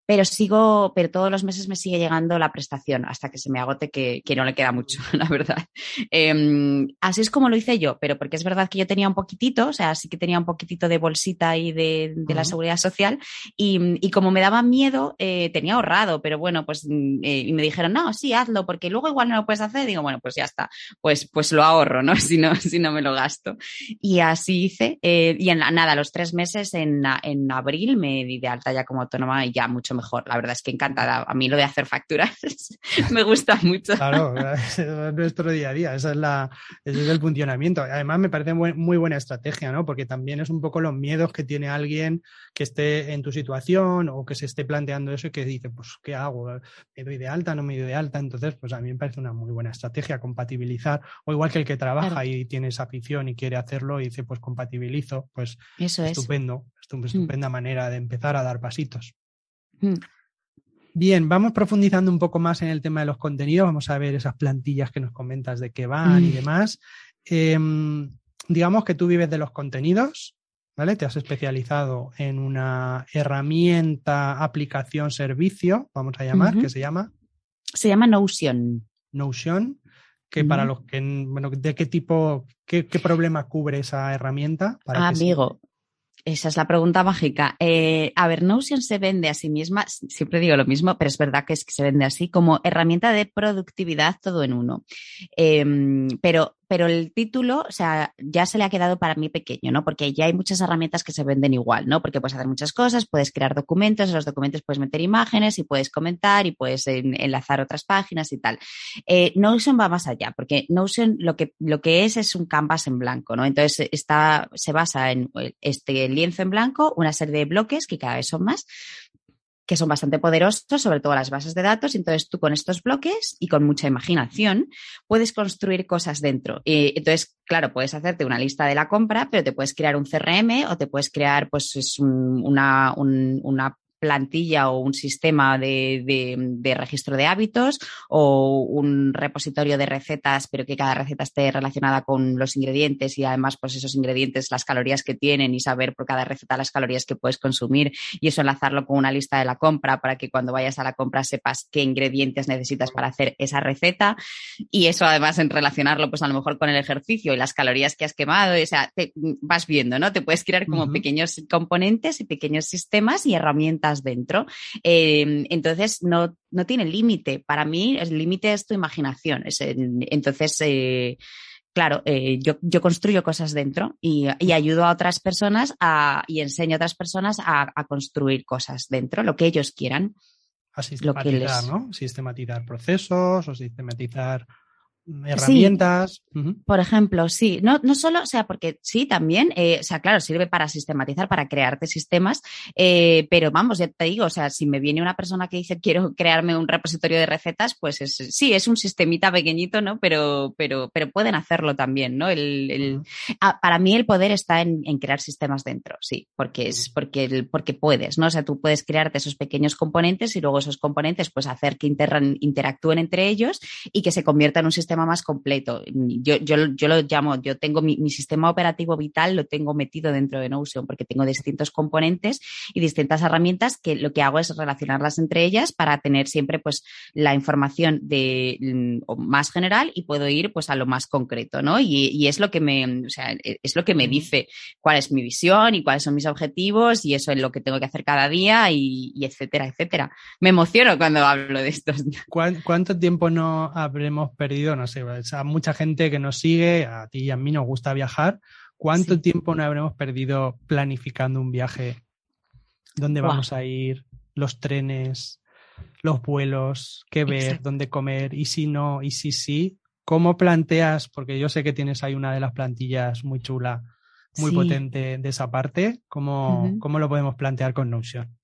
pero sigo, pero todos los meses me sigue llegando la prestación hasta que se me agote, que, no le queda mucho, la verdad. Em, así es como lo hice yo, pero porque es verdad que yo tenía un poquitito, o sea, sí que tenía un poquitito de bolsita ahí de, la seguridad social y, como me daba miedo, eh, tenía ahorrado, pero bueno, pues mm, eh, y me dijeron, no, sí, hazlo, porque luego igual no lo puedes hacer. digo, bueno, pues ya está, pues, pues lo ahorro, ¿no? Si no, si no me lo gasto. Y así hice. Eh, y en la, nada, los tres meses en, en abril me di de alta ya como autónoma y ya mucho mejor. La verdad es que encantada. A mí lo de hacer facturas me gusta mucho. Claro, es nuestro día a día, esa es la, ese es el funcionamiento. Además me parece muy buena estrategia, ¿no? Porque también es un poco los miedos que tiene alguien que esté en tu situación o que se esté planteando eso y que dice, pues, ¿qué hago? ¿Me doy de alta? ¿No me doy de alta? Entonces, pues a mí me parece una muy buena estrategia compatibilizar, o igual que el que trabaja y tiene esa afición y quiere hacerlo y dice, pues compatibilizo, pues eso estupendo, es. Mm. estupenda manera de empezar a dar pasitos. Mm. Bien, vamos profundizando un poco más en el tema de los contenidos. Vamos a ver esas plantillas que nos comentas de qué van y mm. demás. Em, digamos que tú vives de los contenidos, ¿vale? Te has especializado en una herramienta, aplicación, servicio, vamos a llamar, que se llama. Se llama Notion. Notion, que para los que, bueno, ¿de qué tipo, qué, problema cubre esa herramienta? Para Amigo, esa es la pregunta mágica. Eh, a ver, Notion se vende a sí misma, siempre digo lo mismo, pero es verdad que se vende así como herramienta de productividad todo en uno. Em, pero pero el título, o sea, ya se le ha quedado para mí pequeño, ¿no? Porque ya hay muchas herramientas que se venden igual, ¿no? Porque puedes hacer muchas cosas, puedes crear documentos, en los documentos puedes meter imágenes y puedes comentar y puedes enlazar otras páginas y tal. Eh, Notion va más allá, porque Notion lo que, lo que es es un canvas en blanco, ¿no? Entonces está, se basa en este lienzo en blanco, una serie de bloques que cada vez son más, que son bastante poderosos, sobre todo las bases de datos. Entonces tú con estos bloques y con mucha imaginación puedes construir cosas dentro. Entonces, claro, puedes hacerte una lista de la compra, pero te puedes crear un CRM o te puedes crear pues una, una plantilla o un sistema de, registro de hábitos o un repositorio de recetas, pero que cada receta esté relacionada con los ingredientes y además pues esos ingredientes, las calorías que tienen y saber por cada receta las calorías que puedes consumir y eso enlazarlo con una lista de la compra para que cuando vayas a la compra sepas qué ingredientes necesitas para hacer esa receta y eso además en relacionarlo pues a lo mejor con el ejercicio y las calorías que has quemado, o sea, te vas viendo, ¿no? Te puedes crear como pequeños componentes y pequeños sistemas y herramientas dentro. Em, entonces, no, no tiene límite. Para mí, el límite es tu imaginación. entonces, eh, claro, eh, yo, yo, construyo cosas dentro y, ayudo a otras personas y enseño a otras personas a, construir cosas dentro, lo que ellos quieran. A sistematizar, ¿no? Sistematizar procesos o sistematizar herramientas. Por ejemplo, sí, no, no solo, o sea, porque sí, también, eh, o sea, claro, sirve para sistematizar, para crearte sistemas, eh, pero vamos, ya te digo, o sea, si me viene una persona que dice quiero crearme un repositorio de recetas, pues es, sí, es un sistemita pequeñito, ¿no? Pero, pero, pero pueden hacerlo también, ¿no? El, para mí el poder está en, crear sistemas dentro, sí, porque es, porque, porque puedes, ¿no? O sea, tú puedes crearte esos pequeños componentes y luego esos componentes, pues hacer que interactúen entre ellos y que se convierta en un sistema más completo. Yo, yo, yo lo llamo, yo tengo mi, sistema operativo vital, lo tengo metido dentro de Notion porque tengo distintos componentes y distintas herramientas que lo que hago es relacionarlas entre ellas para tener siempre pues la información de mm, más general y puedo ir pues a lo más concreto, ¿no? Y, es lo que me, o sea, e, es lo que me dice cuál es mi visión y cuáles son mis objetivos y eso es lo que tengo que hacer cada día y, etcétera, etcétera. Me emociono cuando hablo de esto. ¿Cuánto tiempo no habremos perdido? No sé, a mucha gente que nos sigue, a ti y a mí nos gusta viajar. ¿Cuánto tiempo no habremos perdido planificando un viaje? ¿Dónde vamos a ir? Los trenes, los vuelos, qué ver, dónde comer, y si no, y si sí. ¿Cómo planteas? Porque yo sé que tienes ahí una de las plantillas muy chula, muy potente de esa parte. ¿Cómo, ¿Cómo lo podemos plantear con Notion?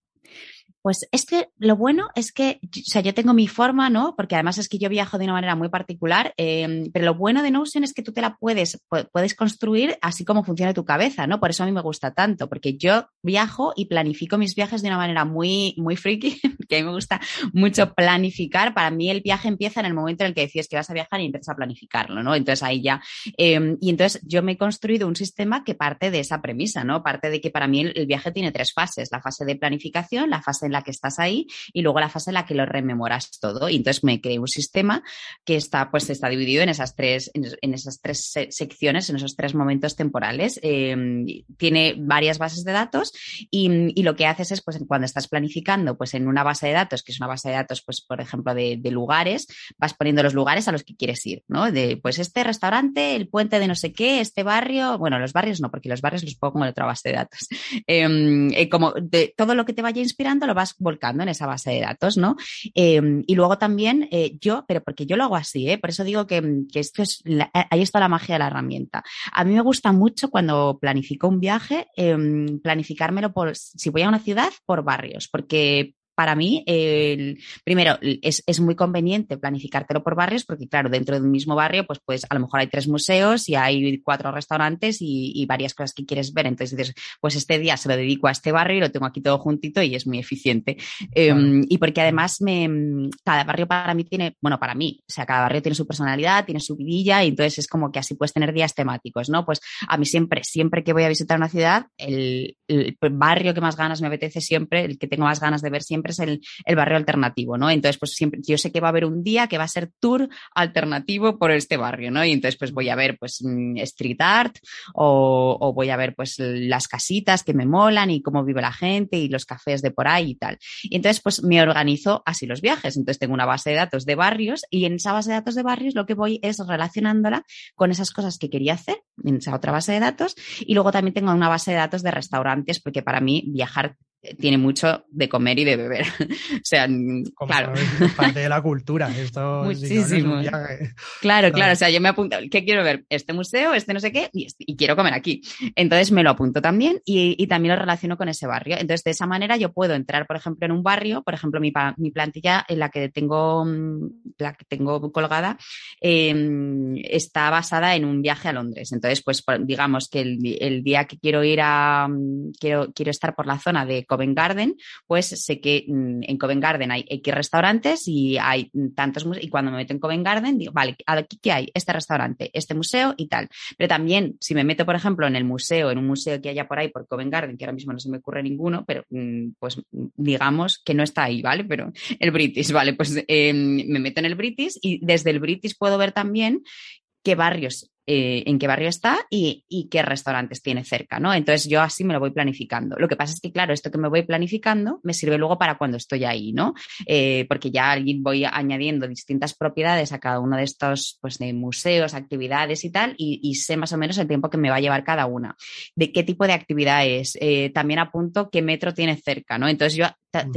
Pues es que lo bueno es que, o sea, yo tengo mi forma, ¿no? Porque además es que yo viajo de una manera muy particular, em, pero lo bueno de Notion es que tú te la puedes, puedes construir así como funciona tu cabeza, ¿no? Por eso a mí me gusta tanto, porque yo viajo y planifico mis viajes de una manera muy, muy freaky, que a mí me gusta mucho planificar. Para mí el viaje empieza en el momento en el que decides que vas a viajar y empiezas a planificarlo, ¿no? Entonces ahí ya. Em, y entonces yo me he construido un sistema que parte de esa premisa, ¿no? Parte de que para mí el, viaje tiene tres fases, la fase de planificación, la fase en la que estás ahí y luego la fase en la que lo rememoras todo. Y entonces me creé un sistema que está, pues, está dividido en esas tres, en, esas tres secciones, en esos tres momentos temporales. Em, tiene varias bases de datos y, lo que haces es, pues cuando estás planificando, pues en una base de datos, que es una base de datos, pues por ejemplo, de, lugares, vas poniendo los lugares a los que quieres ir, ¿no? De, pues este restaurante, el puente de no sé qué, este barrio, bueno, los barrios no, porque los barrios los pongo en otra base de datos. Em, eh, como de todo lo que te vaya inspirando lo vas volcando en esa base de datos, ¿no? Em, y luego también eh, yo, pero porque yo lo hago así, ¿eh? Por eso digo que, esto es, ahí está la magia de la herramienta. A mí me gusta mucho cuando planifico un viaje, em, planificármelo por, si voy a una ciudad, por barrios, porque para mí, el, primero, es, es, muy conveniente planificártelo por barrios porque, claro, dentro de un mismo barrio, pues, pues a lo mejor hay tres museos y hay cuatro restaurantes y, y, varias cosas que quieres ver. Entonces dices, pues este día se lo dedico a este barrio y lo tengo aquí todo juntito y es muy eficiente. Em, y porque además me, cada barrio para mí tiene, bueno, para mí, o sea, cada barrio tiene su personalidad, tiene su vidilla y entonces es como que así puedes tener días temáticos, ¿no? Pues a mí siempre, siempre que voy a visitar una ciudad, el, el barrio que más ganas me apetece siempre, el que tengo más ganas de ver siempre es el, barrio alternativo, ¿no? Entonces, pues siempre, yo sé que va a haber un día que va a ser tour alternativo por este barrio, ¿no? Y entonces, pues voy a ver, pues, mm, street art o, voy a ver, pues, las casitas que me molan y cómo vive la gente y los cafés de por ahí y tal. Y entonces, pues, me organizo así los viajes. Entonces, tengo una base de datos de barrios y en esa base de datos de barrios lo que voy es relacionándola con esas cosas que quería hacer en esa otra base de datos y luego también tengo una base de datos de restaurantes porque para mí viajar tiene mucho de comer y de beber. o sea, claro. Es parte de la cultura. Esto Muchísimo. claro, claro. O sea, yo me apunto, ¿qué quiero ver? Este museo, este no sé qué, y, y quiero comer aquí. Entonces me lo apunto también y, y, también lo relaciono con ese barrio. Entonces, de esa manera yo puedo entrar, por ejemplo, en un barrio, por ejemplo, mi, mi plantilla en la que tengo, mm, la que tengo colgada, eh, está basada en un viaje a Londres. Entonces, pues digamos que el, el día que quiero ir a, mm, quiero, quiero estar por la zona de Covent Garden, pues sé que mm, en Covent Garden hay X restaurantes y hay tantos museos. Y cuando me meto en Covent Garden, digo, vale, aquí qué hay? Este restaurante, este museo y tal. Pero también, si me meto, por ejemplo, en el museo, en un museo que haya por ahí por Covent Garden, que ahora mismo no se me ocurre ninguno, pero mm, pues digamos que no está ahí, ¿vale? Pero el British, ¿vale? Pues em, me meto en el British y desde el British puedo ver también qué barrios eh, en qué barrio está y, qué restaurantes tiene cerca, ¿no? Entonces yo así me lo voy planificando. Lo que pasa es que, claro, esto que me voy planificando me sirve luego para cuando estoy ahí, ¿no? Eh, porque ya voy añadiendo distintas propiedades a cada uno de estos, pues, de museos, actividades y tal, y, sé más o menos el tiempo que me va a llevar cada una. De qué tipo de actividad es. Eh, también apunto qué metro tiene cerca, ¿no? Entonces yo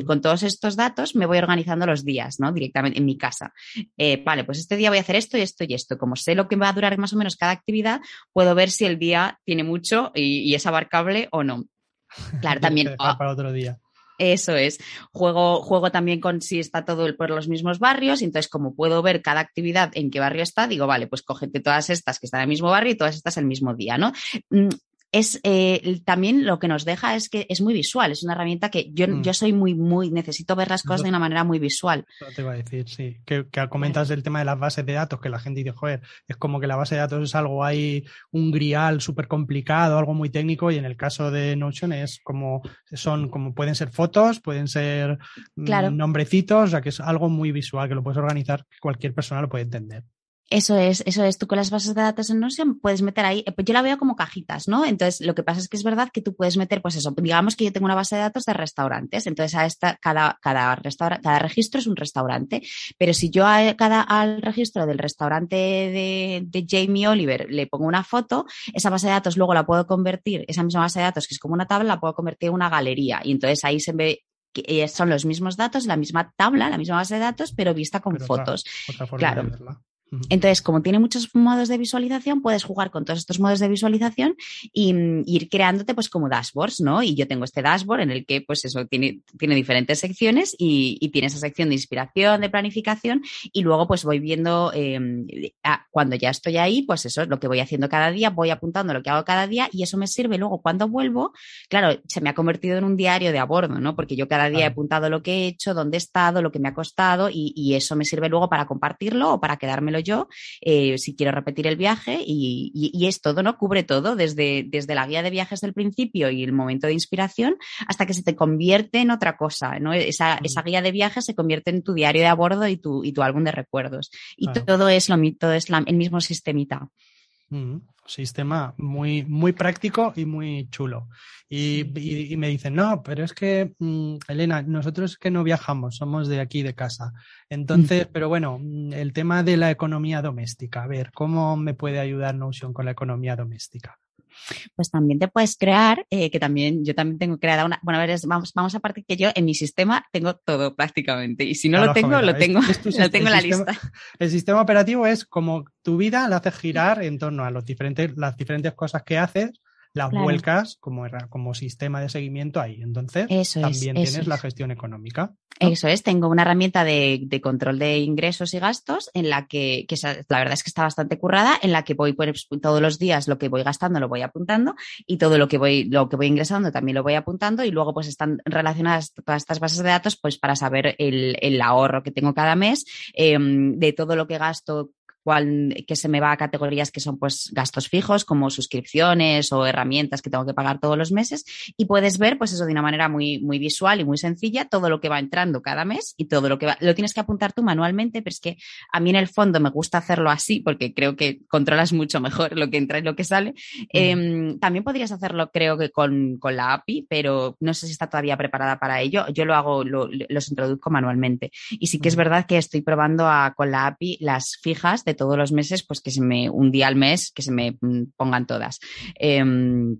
con todos estos datos me voy organizando los días, ¿no? Directamente en mi casa. Eh, vale, pues este día voy a hacer esto y esto y esto. Como sé lo que va a durar más o menos cada actividad, puedo ver si el día tiene mucho y, es abarcable o no. Claro, también. Ah, para otro día. Eso es. Juego, juego también con si está todo por los mismos barrios. entonces, como puedo ver cada actividad en qué barrio está, digo, vale, pues cógete todas estas que están en el mismo barrio y todas estas el mismo día, ¿no? Es eh, también lo que nos deja es que es muy visual, es una herramienta que yo, mm. yo soy muy, muy, necesito ver las cosas de una manera muy visual. Eso te iba a decir, sí. Que, que comentas el tema de las bases de datos, que la gente dice, joder, es como que la base de datos es algo ahí, un grial súper complicado, algo muy técnico, y en el caso de Notion es como, son, como pueden ser fotos, pueden ser mm, nombrecitos, o sea que es algo muy visual, que lo puedes organizar, cualquier persona lo puede entender. Eso es, eso es. Tú con las bases de datos en Notion puedes meter ahí, pues yo la veo como cajitas, ¿no? Entonces, lo que pasa es que es verdad que tú puedes meter, pues eso, digamos que yo tengo una base de datos de restaurantes, entonces a esta, cada, cada, cada registro es un restaurante, pero si yo a cada, al registro del restaurante de, de Jamie Oliver le pongo una foto, esa base de datos luego la puedo convertir, esa misma base de datos que es como una tabla, la puedo convertir en una galería y entonces ahí se ve que eh, son los mismos datos, la misma tabla, la misma base de datos, pero vista con fotos. claro. Entonces, como tiene muchos modos de visualización, puedes jugar con todos estos modos de visualización y, mm, ir creándote pues como dashboards, ¿no? Y yo tengo este dashboard en el que pues eso tiene, tiene diferentes secciones y, tiene esa sección de inspiración, de planificación y luego pues voy viendo em, cuando ya estoy ahí, pues eso es lo que voy haciendo cada día, voy apuntando lo que hago cada día y eso me sirve luego cuando vuelvo, claro, se me ha convertido en un diario de a bordo, ¿no? Porque yo cada día he apuntado lo que he hecho, dónde he estado, lo que me ha costado y, y eso me sirve luego para compartirlo o para quedármelo yo, eh, si quiero repetir el viaje y, es todo, ¿no? Cubre todo, desde, desde la guía de viajes del principio y el momento de inspiración hasta que se te convierte en otra cosa, ¿no? Esa, esa guía de viajes se convierte en tu diario de a bordo y tu, y tu álbum de recuerdos. Y todo es lo todo es el mismo sistemita. Mm, sistema muy, muy práctico y muy chulo. Y, me dicen, no, pero es que, mm, Elena, nosotros que no viajamos, somos de aquí de casa. Entonces, pero bueno, el tema de la economía doméstica, a ver, ¿cómo me puede ayudar Notion con la economía doméstica? Pues también te puedes crear, eh, que también yo también tengo creada una, bueno, a ver, vamos, vamos a partir que yo en mi sistema tengo todo prácticamente y si no lo tengo, lo tengo, lo tengo en la lista. El sistema operativo es como tu vida la haces girar en torno a los diferentes, las diferentes cosas que haces las vuelcas como, como sistema de seguimiento ahí. Entonces, también tienes la gestión económica. Eso es, tengo una herramienta de, control de ingresos y gastos en la que, que la verdad es que está bastante currada, en la que voy pues, todos los días lo que voy gastando lo voy apuntando y todo lo que voy, lo que voy ingresando también lo voy apuntando y luego pues están relacionadas todas estas bases de datos pues para saber el, el ahorro que tengo cada mes, em, de todo lo que gasto que se me va a categorías que son pues gastos fijos como suscripciones o herramientas que tengo que pagar todos los meses y puedes ver pues eso de una manera muy, muy visual y muy sencilla todo lo que va entrando cada mes y todo lo que va, lo tienes que apuntar tú manualmente, pero es que a mí en el fondo me gusta hacerlo así porque creo que controlas mucho mejor lo que entra y lo que sale. Em, también podrías hacerlo creo que con, con, la API, pero no sé si está todavía preparada para ello. Yo lo hago, los introduzco manualmente. Y sí que es verdad que estoy probando a, con la API las fijas de todos los meses, pues que se me, un día al mes, que se me mm, pongan todas. Em,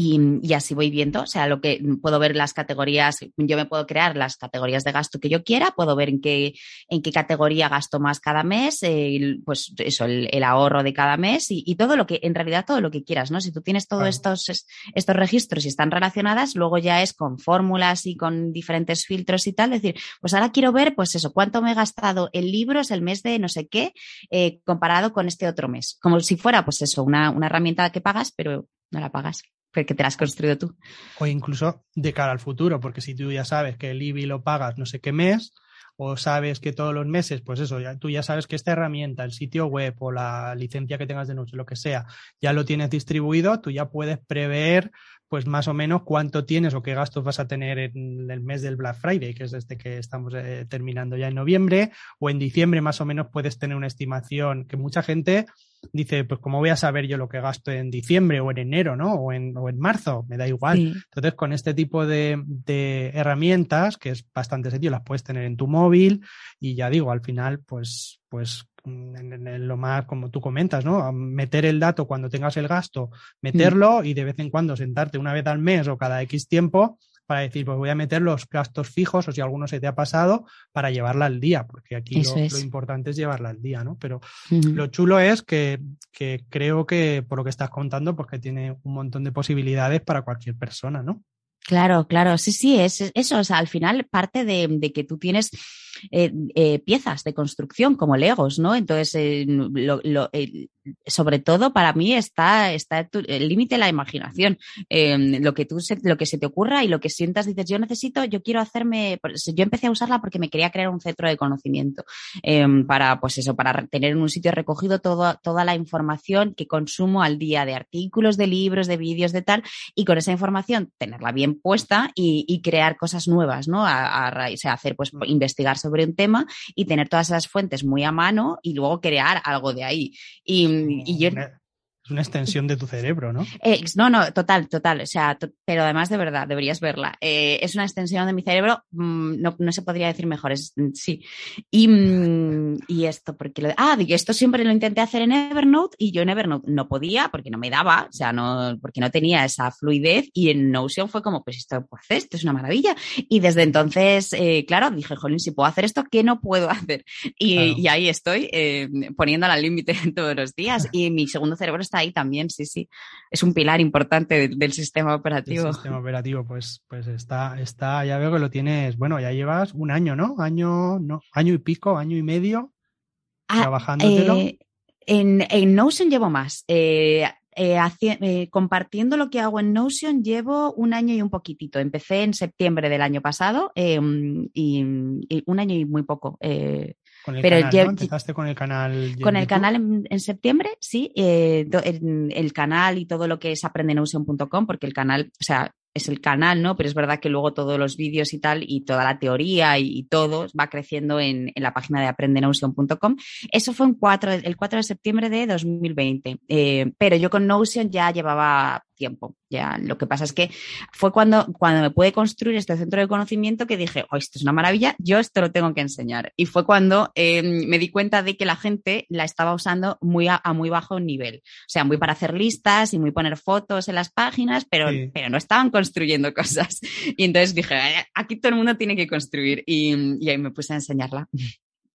y, así voy viendo, o sea, lo que puedo ver las categorías, yo me puedo crear las categorías de gasto que yo quiera, puedo ver en qué, en qué categoría gasto más cada mes, eh, pues eso, el, ahorro de cada mes y, todo lo que, en realidad todo lo que quieras, ¿no? Si tú tienes todos estos, estos registros y están relacionadas, luego ya es con fórmulas y con diferentes filtros y tal, decir, pues ahora quiero ver, pues eso, cuánto me he gastado en libros el mes de no sé qué, eh, comparado con este otro mes. Como si fuera, pues eso, una, una herramienta que pagas, pero no la pagas que te la has construido tú. O incluso de cara al futuro, porque si tú ya sabes que el IBI lo pagas no sé qué mes, o sabes que todos los meses, pues eso, ya, tú ya sabes que esta herramienta, el sitio web o la licencia que tengas de noche, lo que sea, ya lo tienes distribuido, tú ya puedes prever pues más o menos cuánto tienes o qué gastos vas a tener en el mes del Black Friday, que es desde que estamos eh, terminando ya en noviembre, o en diciembre más o menos puedes tener una estimación que mucha gente dice, pues cómo voy a saber yo lo que gasto en diciembre o en enero, ¿no? O en, o en marzo, me da igual. Entonces, con este tipo de, de, herramientas, que es bastante sencillo, las puedes tener en tu móvil y ya digo, al final, pues, pues en, lo más, como tú comentas, ¿no? Meter el dato cuando tengas el gasto, meterlo y de vez en cuando sentarte una vez al mes o cada X tiempo para decir, pues voy a meter los gastos fijos o si alguno se te ha pasado para llevarla al día, porque aquí lo, importante es llevarla al día, ¿no? Pero lo chulo es que, que, creo que por lo que estás contando, pues que tiene un montón de posibilidades para cualquier persona, ¿no? Claro, claro, sí, sí, es eso, o sea, al final parte de, que tú tienes eh, eh, piezas de construcción como legos, ¿no? Entonces, eh, sobre todo para mí está, está el límite la imaginación. Em, lo que tú lo que se te ocurra y lo que sientas, dices, yo necesito, yo quiero hacerme, yo empecé a usarla porque me quería crear un centro de conocimiento em, para, pues eso, para tener en un sitio recogido todo, toda la información que consumo al día de artículos, de libros, de vídeos, de tal, y con esa información tenerla bien puesta y, crear cosas nuevas, ¿no? A, a, o sea, hacer, pues, investigar sobre un tema y tener todas esas fuentes muy a mano y luego crear algo de ahí. Y, y yo, es una extensión de tu cerebro, ¿no? Eh, no, no, total, total. O sea, pero además de verdad, deberías verla. Eh, es una extensión de mi cerebro, mm, no, no, se podría decir mejor, es, mm, sí. Y, mm, y esto, porque lo, ah, esto siempre lo intenté hacer en Evernote y yo en Evernote no podía porque no me daba, o sea, no, porque no tenía esa fluidez y en Notion fue como, pues esto puedo hacer, esto es una maravilla. Y desde entonces, eh, claro, dije, jolín, si puedo hacer esto, ¿qué no puedo hacer? Y, y ahí estoy poniéndola al límite todos los días y mi segundo cerebro está ahí también, sí, sí. Es un pilar importante del, sistema operativo. El sistema operativo, pues, pues está, está, ya veo que lo tienes, bueno, ya llevas un año, ¿no? Año, no, año y pico, año y medio ah, trabajándotelo. Eh, en, en, Notion llevo más. Eh, eh, compartiendo lo que hago en Notion llevo un año y un poquitito. Empecé en septiembre del año pasado em, y, un año y muy poco. Con el Pero canal, Empezaste con el canal. Con el canal en, septiembre, sí. Eh, el, canal y todo lo que es aprendenausion.com, porque el canal, o sea, es el canal, ¿no? Pero es verdad que luego todos los vídeos y tal, y toda la teoría y, todo va creciendo en, la página de aprendenausion.com. Eso fue un el 4 de septiembre de 2020. Eh, pero yo con Notion ya llevaba tiempo. Ya, lo que pasa es que fue cuando, cuando me pude construir este centro de conocimiento que dije, oh, esto es una maravilla, yo esto lo tengo que enseñar. Y fue cuando eh, me di cuenta de que la gente la estaba usando muy a, muy bajo nivel. O sea, muy para hacer listas y muy poner fotos en las páginas, pero, pero no estaban construyendo cosas. Y entonces dije, aquí todo el mundo tiene que construir. Y, y ahí me puse a enseñarla.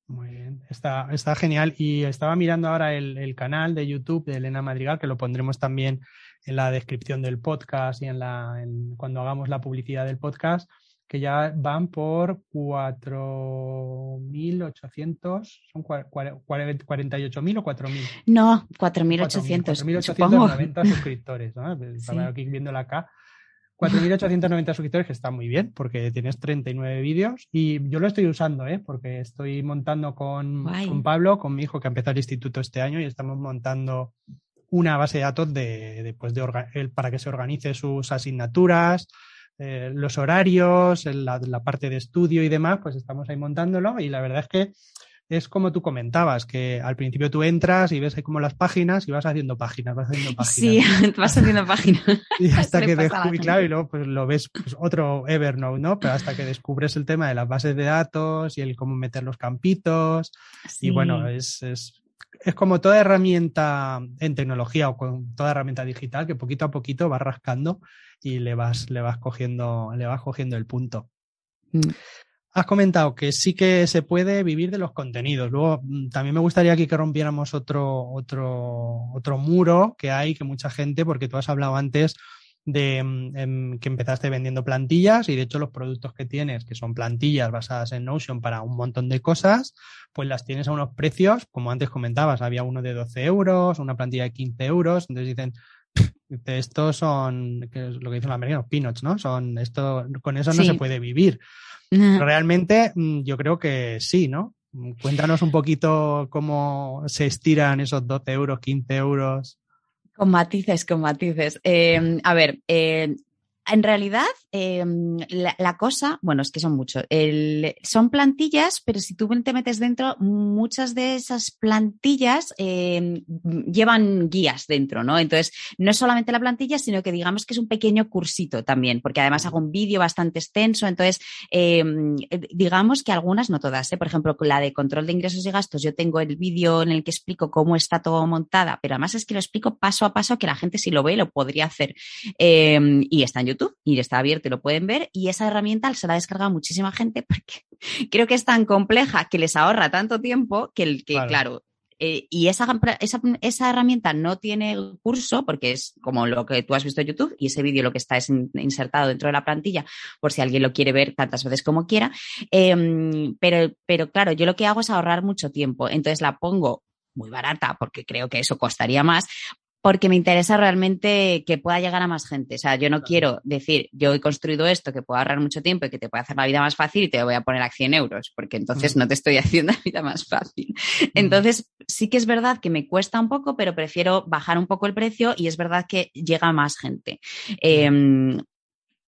Muy bien, está, está genial. Y estaba mirando ahora el, el, canal de YouTube de Elena Madrigal, que lo pondremos también en la descripción del podcast y en la, cuando hagamos la publicidad del podcast, que ya van por 4.800, ¿son 48.000 o 4.000? No, 4.800. 4.890 suscriptores, ¿no? Estaba aquí viéndola acá. 4.890 suscriptores, que está muy bien, porque tienes 39 vídeos y yo lo estoy usando, ¿eh? porque estoy montando con, con, Pablo, con mi hijo que ha empezado el instituto este año y estamos montando una base de datos de, pues de para que se organice sus asignaturas, eh, los horarios, la, parte de estudio y demás, pues estamos ahí montándolo y la verdad es que es como tú comentabas, que al principio tú entras y ves ahí como las páginas y vas haciendo páginas, vas haciendo páginas. Sí, vas haciendo páginas. y hasta que descubres, claro, y luego pues lo ves pues, otro Evernote, ¿no? Pero hasta que descubres el tema de las bases de datos y el cómo meter los campitos. Y bueno, es, es es como toda herramienta en tecnología o con toda herramienta digital que poquito a poquito vas rascando y le vas, le vas cogiendo, le vas cogiendo el punto. Mm. Has comentado que sí que se puede vivir de los contenidos. Luego, mm, también me gustaría aquí que rompiéramos otro, otro, otro muro que hay, que mucha gente, porque tú has hablado antes de mm, em, que empezaste vendiendo plantillas y de hecho los productos que tienes, que son plantillas basadas en Notion para un montón de cosas, pues las tienes a unos precios, como antes comentabas, había uno de 12 euros, una plantilla de 15 euros, entonces dicen, estos son, que es lo que dicen los americanos, peanuts, ¿no? Son esto, con eso no se puede vivir. Realmente mm, yo creo que sí, ¿no? Cuéntanos un poquito cómo se estiran esos 12 euros, 15 euros. Con matices, con matices. Eh, a ver, eh, en realidad, em, la, cosa, bueno, es que son muchos. son plantillas, pero si tú te metes dentro, muchas de esas plantillas em, llevan guías dentro, ¿no? Entonces, no es solamente la plantilla, sino que digamos que es un pequeño cursito también, porque además hago un vídeo bastante extenso. Entonces, em, digamos que algunas, no todas, ¿eh? por ejemplo, la de control de ingresos y gastos, yo tengo el vídeo en el que explico cómo está todo montada, pero además es que lo explico paso a paso que la gente si lo ve lo podría hacer. y está en YouTube y está abierto y lo pueden ver. Y esa herramienta se la ha descargado muchísima gente porque creo que es tan compleja que les ahorra tanto tiempo que, el, que claro, eh, y esa, esa, esa, herramienta no tiene curso porque es como lo que tú has visto en YouTube y ese vídeo lo que está es insertado dentro de la plantilla por si alguien lo quiere ver tantas veces como quiera. Em, pero, pero claro, yo lo que hago es ahorrar mucho tiempo. Entonces la pongo muy barata porque creo que eso costaría más, porque me interesa realmente que pueda llegar a más gente. O sea, yo no quiero decir, yo he construido esto que puede ahorrar mucho tiempo y que te puede hacer la vida más fácil y te voy a poner a 100 euros, porque entonces mm. no te estoy haciendo la vida más fácil. Mm. Entonces, sí que es verdad que me cuesta un poco, pero prefiero bajar un poco el precio y es verdad que llega a más gente. Eh,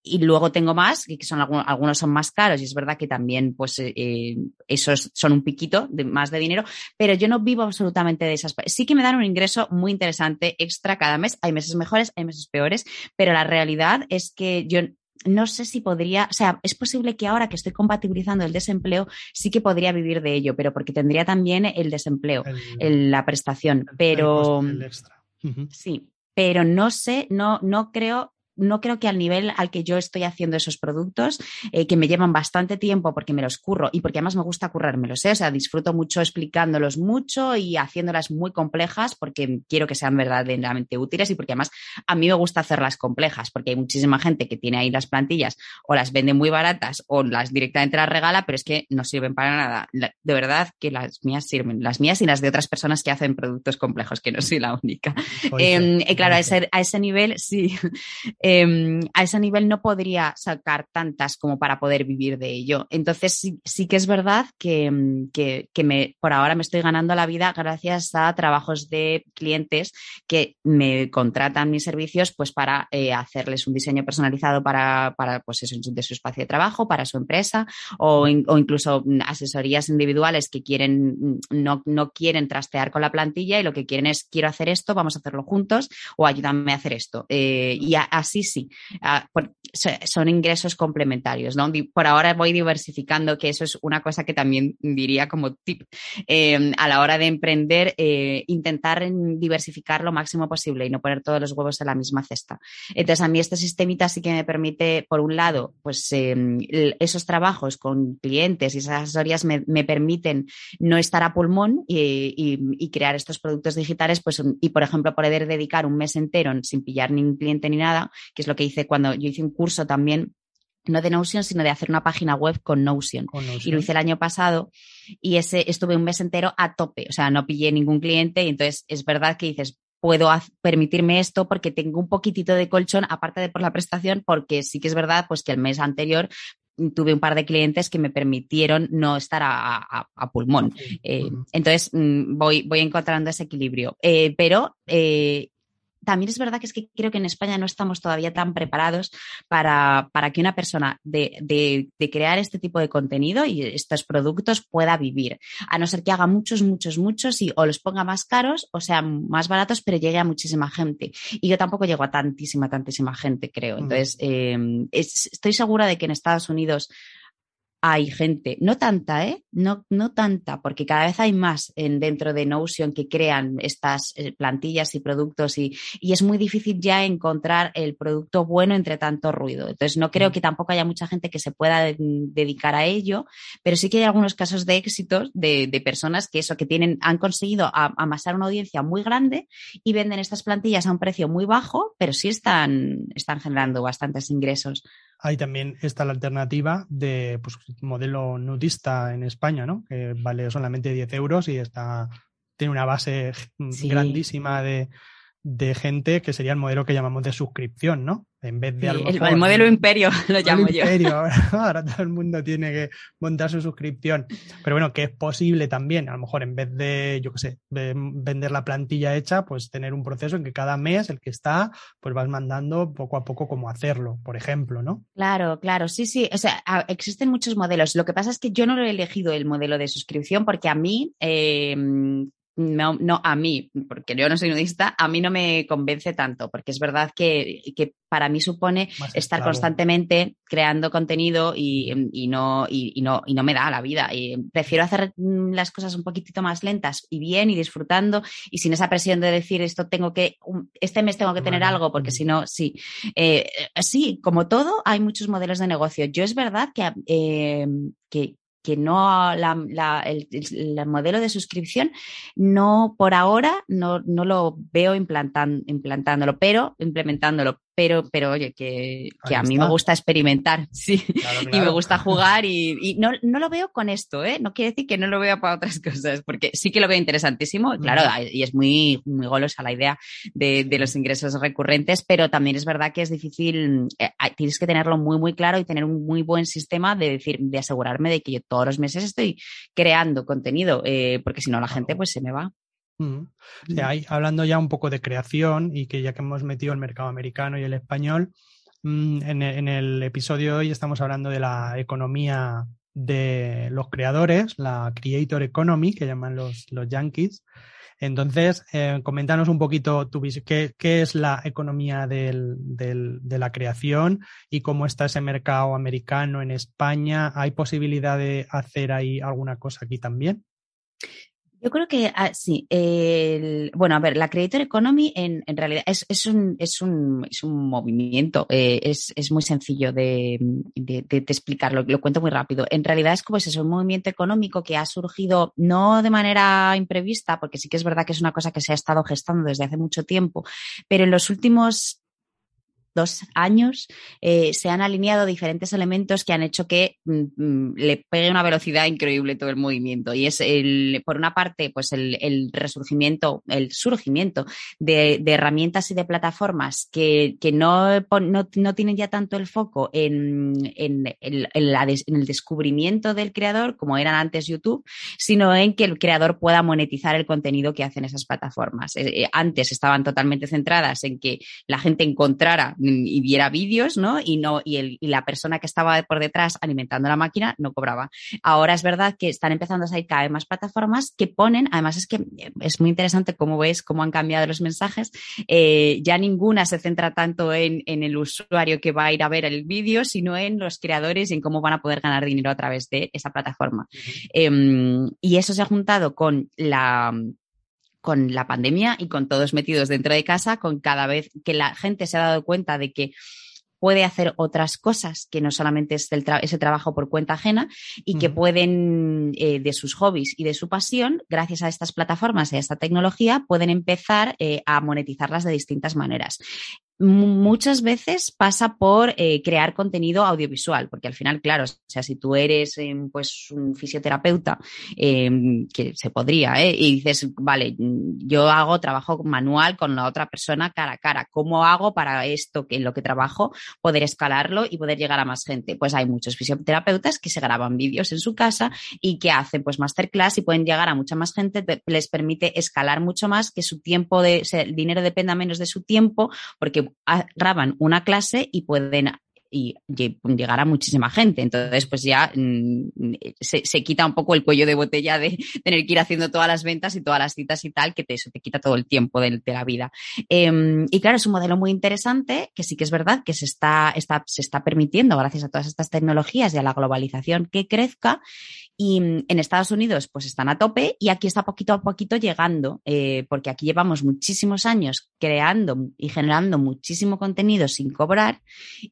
y luego tengo más, que son algunos, son más caros y es verdad que también pues eh, eh, esos son un piquito de, más de dinero, pero yo no vivo absolutamente de esas. Sí que me dan un ingreso muy interesante extra cada mes. Hay meses mejores, hay meses peores, pero la realidad es que yo no sé si podría, o sea, es posible que ahora que estoy compatibilizando el desempleo, sí que podría vivir de ello, pero porque tendría también el desempleo, la prestación, pero... Sí, pero no sé, no, no creo no creo que al nivel al que yo estoy haciendo esos productos, eh, que me llevan bastante tiempo porque me los curro y porque además me gusta currármelos, ¿eh? o sea, disfruto mucho explicándolos mucho y haciéndolas muy complejas porque quiero que sean verdaderamente útiles y porque además a mí me gusta hacerlas complejas porque hay muchísima gente que tiene ahí las plantillas o las vende muy baratas o las directamente las regala, pero es que no sirven para nada. de verdad que las mías sirven, las mías y las de otras personas que hacen productos complejos, que no soy la única. Em, claro, a ese, a ese nivel sí. Em, a ese nivel no podría sacar tantas como para poder vivir de ello. Entonces sí, que es verdad que, em, que, me, por ahora me estoy ganando la vida gracias a trabajos de clientes que me contratan mis servicios pues para eh, hacerles un diseño personalizado para, para pues eso, de su espacio de trabajo, para su empresa o, o incluso asesorías individuales que quieren, no, no quieren trastear con la plantilla y lo que quieren es quiero hacer esto, vamos a hacerlo juntos o ayúdame a hacer esto. Eh, y así sí, son ingresos complementarios, ¿no? Por ahora voy diversificando, que eso es una cosa que también diría como tip em, a la hora de emprender, eh, intentar diversificar lo máximo posible y no poner todos los huevos en la misma cesta. Entonces, a mí este sistemita sí que me permite, por un lado, pues em, esos trabajos con clientes y esas asesorías me, permiten no estar a pulmón y, crear estos productos digitales, pues, y por ejemplo, poder dedicar un mes entero sin pillar ni un cliente ni nada, que es lo que hice cuando yo hice un curso también no de Notion, sino de hacer una página web con Notion. Y lo hice el año pasado y ese estuve un mes entero a tope, o sea, no pillé ningún cliente y entonces es verdad que dices, puedo permitirme esto porque tengo un poquitito de colchón, aparte de por la prestación, porque sí que es verdad pues que el mes anterior tuve un par de clientes que me permitieron no estar a, pulmón. Eh, entonces mm, voy, voy encontrando ese equilibrio. Eh, pero eh, también es verdad que es que creo que en España no estamos todavía tan preparados para, que una persona de, crear este tipo de contenido y estos productos pueda vivir, a no ser que haga muchos, muchos, muchos y o los ponga más caros o sean más baratos, pero llegue a muchísima gente. Y yo tampoco llego a tantísima, tantísima gente, creo. Mm. Entonces, em, estoy segura de que en Estados Unidos hay gente, no tanta, ¿eh? No, no tanta, porque cada vez hay más en, dentro de Notion que crean estas eh, plantillas y productos y, es muy difícil ya encontrar el producto bueno entre tanto ruido. Entonces, no creo mm. que tampoco haya mucha gente que se pueda dedicar a ello, pero sí que hay algunos casos de éxitos de, personas que eso, que tienen, han conseguido amasar una audiencia muy grande y venden estas plantillas a un precio muy bajo, pero sí están, están generando bastantes ingresos. Hay también está la alternativa de pues, modelo nudista en España, ¿no? Que vale solamente 10 euros y está, tiene una base grandísima de, de gente que sería el modelo que llamamos de suscripción, ¿no? En vez de el, modelo imperio lo llamo yo. Imperio, ahora, todo el mundo tiene que montar su suscripción. Pero bueno, que es posible también, a lo mejor en vez de, yo qué sé, de vender la plantilla hecha, pues tener un proceso en que cada mes el que está, pues vas mandando poco a poco cómo hacerlo, por ejemplo, ¿no? Claro, claro, sí, sí. O sea, existen muchos modelos. Lo que pasa es que yo no lo he elegido el modelo de suscripción porque a mí, eh, no, no a mí, porque yo no soy nudista, a mí no me convence tanto, porque es verdad que, para mí supone estar constantemente creando contenido y, no, y, no, y no me da la vida. Y prefiero hacer las cosas un poquitito más lentas y bien y disfrutando y sin esa presión de decir esto tengo que, este mes tengo que tener algo, porque si no, sí. Eh, sí, como todo, hay muchos modelos de negocio. Yo es verdad que, eh, que, que no el, modelo de suscripción no por ahora no, no lo veo implantándolo, pero implementándolo, pero, pero oye, que, a mí me gusta experimentar, sí, y me gusta jugar y, no, no, lo veo con esto, ¿eh? No quiere decir que no lo vea para otras cosas, porque sí que lo veo interesantísimo, claro, y es muy, muy golosa la idea de, los ingresos recurrentes, pero también es verdad que es difícil, eh, tienes que tenerlo muy, muy claro y tener un muy buen sistema de decir, de asegurarme de que yo todos los meses estoy creando contenido, eh, porque si no la gente pues se me va. Mm. hablando ya un poco de creación y que ya que hemos metido el mercado americano y el español, mm, en, el episodio de hoy estamos hablando de la economía de los creadores, la creator economy, que llaman los, los yankees. Entonces, eh, coméntanos un poquito tu ¿qué, qué es la economía del, de la creación y cómo está ese mercado americano en España. ¿Hay posibilidad de hacer ahí alguna cosa aquí también? Yo creo que ah, sí. bueno, a ver, la Creator Economy en, realidad es, un, es, un, es un movimiento, eh, es, muy sencillo de, explicarlo, lo cuento muy rápido. En realidad es como es un movimiento económico que ha surgido no de manera imprevista, porque sí que es verdad que es una cosa que se ha estado gestando desde hace mucho tiempo, pero en los últimos dos años, eh, se han alineado diferentes elementos que han hecho que mm, mm, le pegue una velocidad increíble todo el movimiento. Y es, el, por una parte, pues el, resurgimiento, el surgimiento de, herramientas y de plataformas que, no, no, tienen ya tanto el foco en, en, el descubrimiento del creador, como eran antes YouTube, sino en que el creador pueda monetizar el contenido que hacen esas plataformas. Eh, eh, antes estaban totalmente centradas en que la gente encontrara y viera vídeos, ¿no? Y no, y, el, y la persona que estaba por detrás alimentando la máquina no cobraba. Ahora es verdad que están empezando a salir cada vez más plataformas que ponen, además es que es muy interesante cómo ves cómo han cambiado los mensajes. Eh, ya ninguna se centra tanto en, en, el usuario que va a ir a ver el vídeo, sino en los creadores y en cómo van a poder ganar dinero a través de esa plataforma. Em, y eso se ha juntado con la con la pandemia y con todos metidos dentro de casa, con cada vez que la gente se ha dado cuenta de que puede hacer otras cosas que no solamente es ese trabajo por cuenta ajena y que pueden, eh, de sus hobbies y de su pasión, gracias a estas plataformas y a esta tecnología, pueden empezar eh, a monetizarlas de distintas maneras muchas veces pasa por eh, crear contenido audiovisual, porque al final, claro, o sea, si tú eres em, pues un fisioterapeuta, em, que se podría, ¿eh? y dices, vale, yo hago trabajo manual con la otra persona cara a cara, ¿cómo hago para esto que en lo que trabajo poder escalarlo y poder llegar a más gente? Pues hay muchos fisioterapeutas que se graban vídeos en su casa y que hacen pues masterclass y pueden llegar a mucha más gente, les permite escalar mucho más, que su tiempo de, el dinero dependa menos de su tiempo, porque graban una clase y pueden y llegar a muchísima gente. Entonces, pues ya mm, se, quita un poco el cuello de botella de tener que ir haciendo todas las ventas y todas las citas y tal, que eso te quita todo el tiempo de, la vida. Em, y claro, es un modelo muy interesante que sí que es verdad que se está, está, se está permitiendo, gracias a todas estas tecnologías y a la globalización, que crezca y mm, en Estados Unidos, pues están a tope y aquí está poquito a poquito llegando, eh, porque aquí llevamos muchísimos años creando y generando muchísimo contenido sin cobrar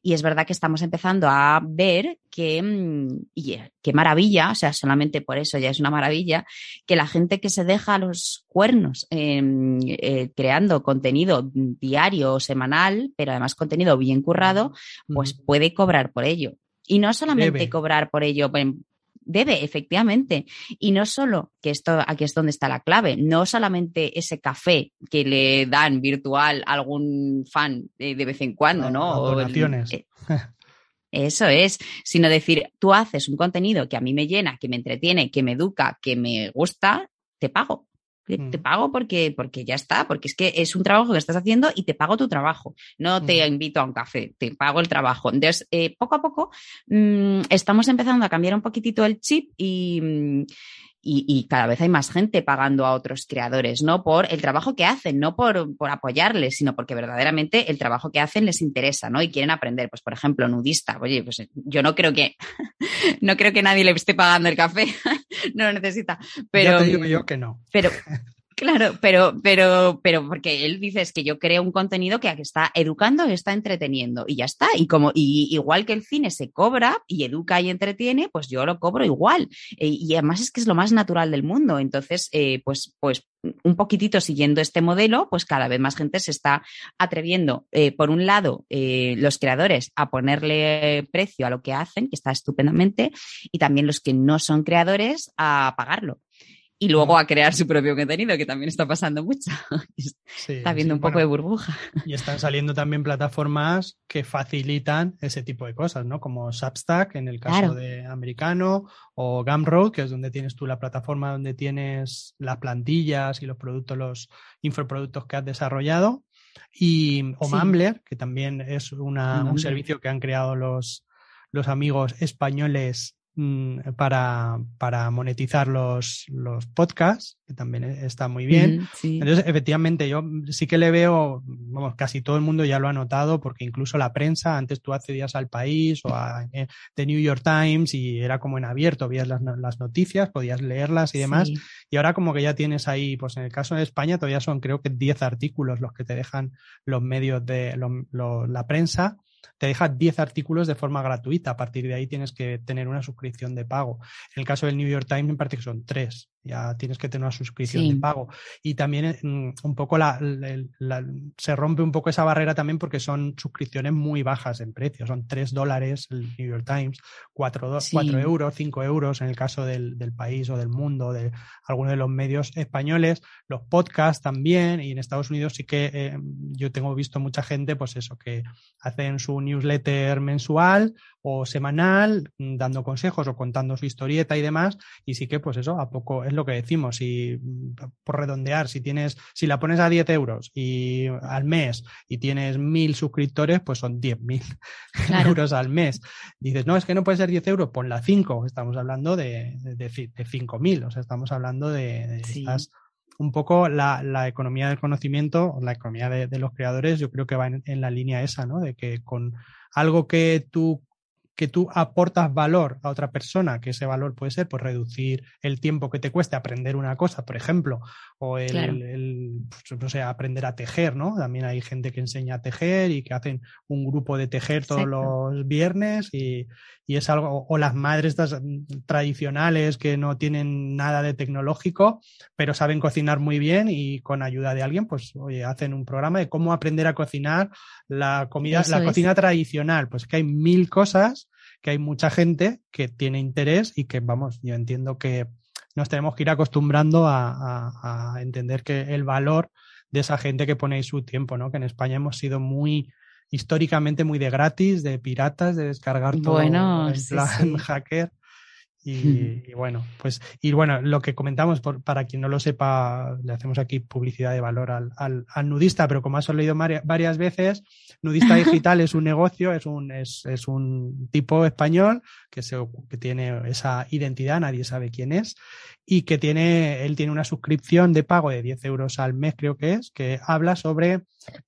y es verdad que estamos empezando a ver que, mm, y eh, qué maravilla, o sea, solamente por eso ya es una maravilla, que la gente que se deja los cuernos em, eh, creando contenido diario o semanal, pero además contenido bien currado, pues puede cobrar por ello. Y no solamente cobrar por ello, Debe, efectivamente. Y no solo, que esto aquí es donde está la clave, no solamente ese café que le dan virtual a algún fan de, vez en cuando, ¿no? Donaciones. Eh, eso es, sino decir, tú haces un contenido que a mí me llena, que me entretiene, que me educa, que me gusta, te pago. Te, mm. pago porque, porque ya está, porque es que es un trabajo que estás haciendo y te pago tu trabajo. No te mm. invito a un café, te pago el trabajo. Entonces, eh, poco a poco mm, estamos empezando a cambiar un poquitito el chip y, y, cada vez hay más gente pagando a otros creadores, no por el trabajo que hacen, no por, por, apoyarles, sino porque verdaderamente el trabajo que hacen les interesa, ¿no? Y quieren aprender. Pues, por ejemplo, nudista. Oye, pues yo no creo que, no creo que nadie le esté pagando el café, no lo necesita. Pero, ya te digo yo que no. Pero, Claro, pero, pero, pero porque él dice es que yo creo un contenido que está educando y está entreteniendo y ya está. Y como, y igual que el cine se cobra y educa y entretiene, pues yo lo cobro igual. Eh, y además es que es lo más natural del mundo. Entonces, eh, pues, pues un poquitito siguiendo este modelo, pues cada vez más gente se está atreviendo, eh, por un lado, los creadores a ponerle precio a lo que hacen, que está estupendamente, y también los que no son creadores a pagarlo y luego a crear su propio contenido, que también está pasando mucho. está viendo un poco de burbuja. Y están saliendo también plataformas que facilitan ese tipo de cosas, ¿no? Como Substack en el caso de americano o Gumroad, que es donde tienes tú la plataforma donde tienes las plantillas y los productos, los infoproductos que has desarrollado. Y o Mumbler, que también es una, un servicio que han creado los, los amigos españoles para, para monetizar los, los podcasts, que también e, está muy bien. Entonces, efectivamente, yo sí que le veo, vamos, casi todo el mundo ya lo ha notado, porque incluso la prensa, antes tú accedías al país o a eh, The New York Times y era como en abierto, veías las, las noticias, podías leerlas y demás. Y ahora como que ya tienes ahí, pues en el caso de España todavía son creo que 10 artículos los que te dejan los medios de la prensa te deja 10 artículos de forma gratuita. A partir de ahí tienes que tener una suscripción de pago. En el caso del New York Times, en parte son tres. Ya tienes que tener una suscripción de pago. Y también mm, un poco la, se rompe un poco esa barrera también porque son suscripciones muy bajas en precio, son 3 dólares el New York Times, 4, euros, 5 euros en el caso del, país o del mundo, de algunos de los medios españoles, los podcasts también, y en Estados Unidos sí que eh, yo tengo visto mucha gente, pues eso, que hacen su newsletter mensual o semanal, mm, dando consejos o contando su historieta y demás, y sí que pues eso, a poco es lo que decimos, y mm, por redondear, si tienes, si la pones a 10 euros y al mes y tienes mil suscriptores, pues son 10 mil euros al mes. Dices, no, es que no puede ser 10 euros, ponla 5, estamos hablando de, de, de 5 mil, o sea, estamos hablando de, un poco la, la, economía del conocimiento, la economía de, de, los creadores, yo creo que va en, en, la línea esa, ¿no? De que con algo que tú que tú aportas valor a otra persona, que ese valor puede ser pues, reducir el tiempo que te cueste aprender una cosa, por ejemplo, o el, pues, no sé, aprender a tejer, ¿no? También hay gente que enseña a tejer y que hacen un grupo de tejer todos los viernes y, y, es algo, o las madres estas tradicionales que no tienen nada de tecnológico, pero saben cocinar muy bien y con ayuda de alguien, pues, oye, hacen un programa de cómo aprender a cocinar la comida, la cocina tradicional, pues que hay mil cosas que hay mucha gente que tiene interés y que, vamos, yo entiendo que nos tenemos que ir acostumbrando a, entender que el valor de esa gente que pone su tiempo, ¿no? Que en España hemos sido muy históricamente muy de gratis, de piratas, de descargar todo en plan hacker. Y, bueno, pues, y bueno, lo que comentamos, por, para quien no lo sepa, le hacemos aquí publicidad de valor al, al, al nudista, pero como has leído varias veces, Nudista Digital es un negocio, es un, es, es un tipo español que, se, que tiene esa identidad, nadie sabe quién es, y que tiene, él tiene una suscripción de pago de 10 euros al mes, creo que es, que habla sobre,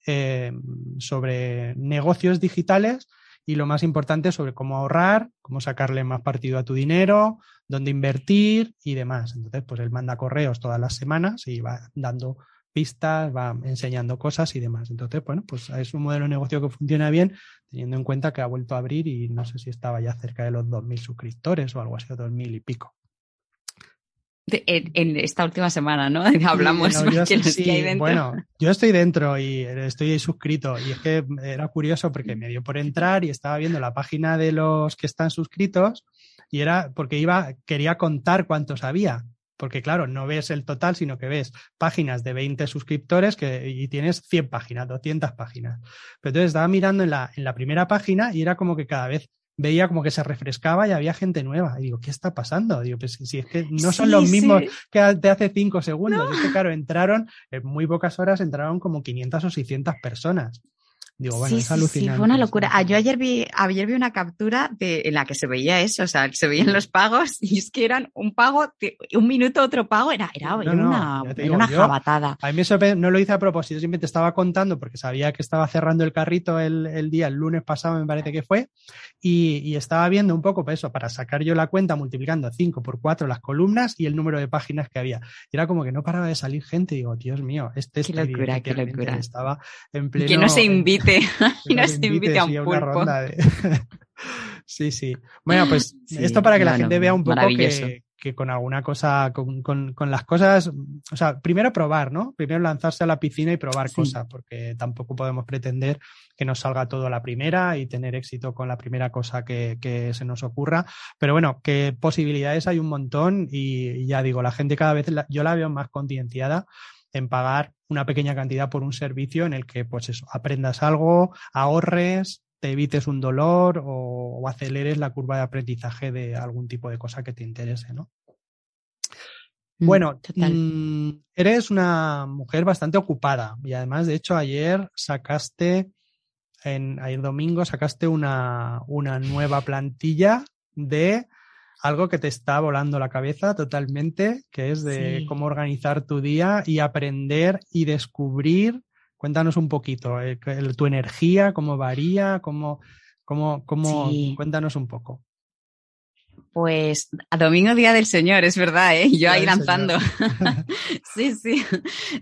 eh, sobre negocios digitales y lo más importante sobre cómo ahorrar, cómo sacarle más partido a tu dinero, dónde invertir y demás. Entonces, pues él manda correos todas las semanas y va dando pistas, va enseñando cosas y demás. Entonces, bueno, pues es un modelo de negocio que funciona bien, teniendo en cuenta que ha vuelto a abrir y no sé si estaba ya cerca de los 2.000 suscriptores o algo así, 2.000 y pico. En, esta última semana, ¿no? Hablamos Bueno, yo estoy dentro y estoy suscrito y es que era curioso porque me dio por entrar y estaba viendo la página de los que están suscritos y era porque iba, quería contar cuántos había. Porque claro, no ves el total, sino que ves páginas de 20 suscriptores que, y tienes 100 páginas, 200 páginas. Pero entonces estaba mirando en la, en la primera página y era como que cada vez veía como que se refrescaba y había gente nueva. Y digo, ¿qué está pasando? Digo, pues si es que no son los mismos que de hace cinco segundos. Es que, claro, entraron, en muy pocas horas entraron como 500 o 600 personas. Digo, bueno, es alucinante. Sí, fue una locura. Ah, yo ayer vi, ayer vi una captura de, en la que se veía eso, o sea, se veían los pagos y es que eran un pago, un minuto otro pago, era, era, una, una jabatada. A mí me no lo hice a propósito, simplemente estaba contando porque sabía que estaba cerrando el carrito el, el día, el lunes pasado me parece que fue, y, y, estaba viendo un poco pues eso, para sacar yo la cuenta multiplicando 5 por 4 las columnas y el número de páginas que había. Y era como que no paraba de salir gente y digo, Dios mío, este es qué locura, qué locura. Estaba en pleno... Que no se invite y nos invite a un pulpo. sí, sí. Bueno, pues esto para que la gente vea un poco que, que, con alguna cosa, con, con, con, las cosas, o sea, primero probar, ¿no? Primero lanzarse a la piscina y probar cosas, porque tampoco podemos pretender que nos salga todo a la primera y tener éxito con la primera cosa que, que se nos ocurra. Pero bueno, que posibilidades hay un montón y, y ya digo, la gente cada vez, la, yo la veo más concienciada en pagar una pequeña cantidad por un servicio en el que, pues eso, aprendas algo, ahorres, te evites un dolor o, aceleres la curva de aprendizaje de algún tipo de cosa que te interese, ¿no? Mm, bueno, mm, eres una mujer bastante ocupada y además, de hecho, ayer sacaste, en, ayer domingo sacaste una, una nueva plantilla de algo que te está volando la cabeza totalmente, que es de cómo organizar tu día y aprender y descubrir. Cuéntanos un poquito, eh, tu energía, cómo varía, cómo, cómo, cómo, cuéntanos un poco. Pues a domingo día del Señor, es verdad, ¿eh? yo ahí lanzando. sí, sí.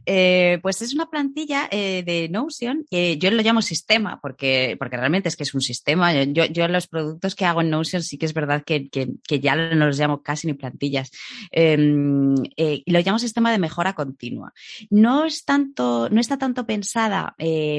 Eh, pues es una plantilla eh, de Notion, que yo lo llamo sistema, porque, porque realmente es que es un sistema. Yo, yo los productos que hago en Notion sí que es verdad que, que, que ya no los llamo casi ni plantillas. Em, eh, lo llamo sistema de mejora continua. No es tanto, no está tanto pensada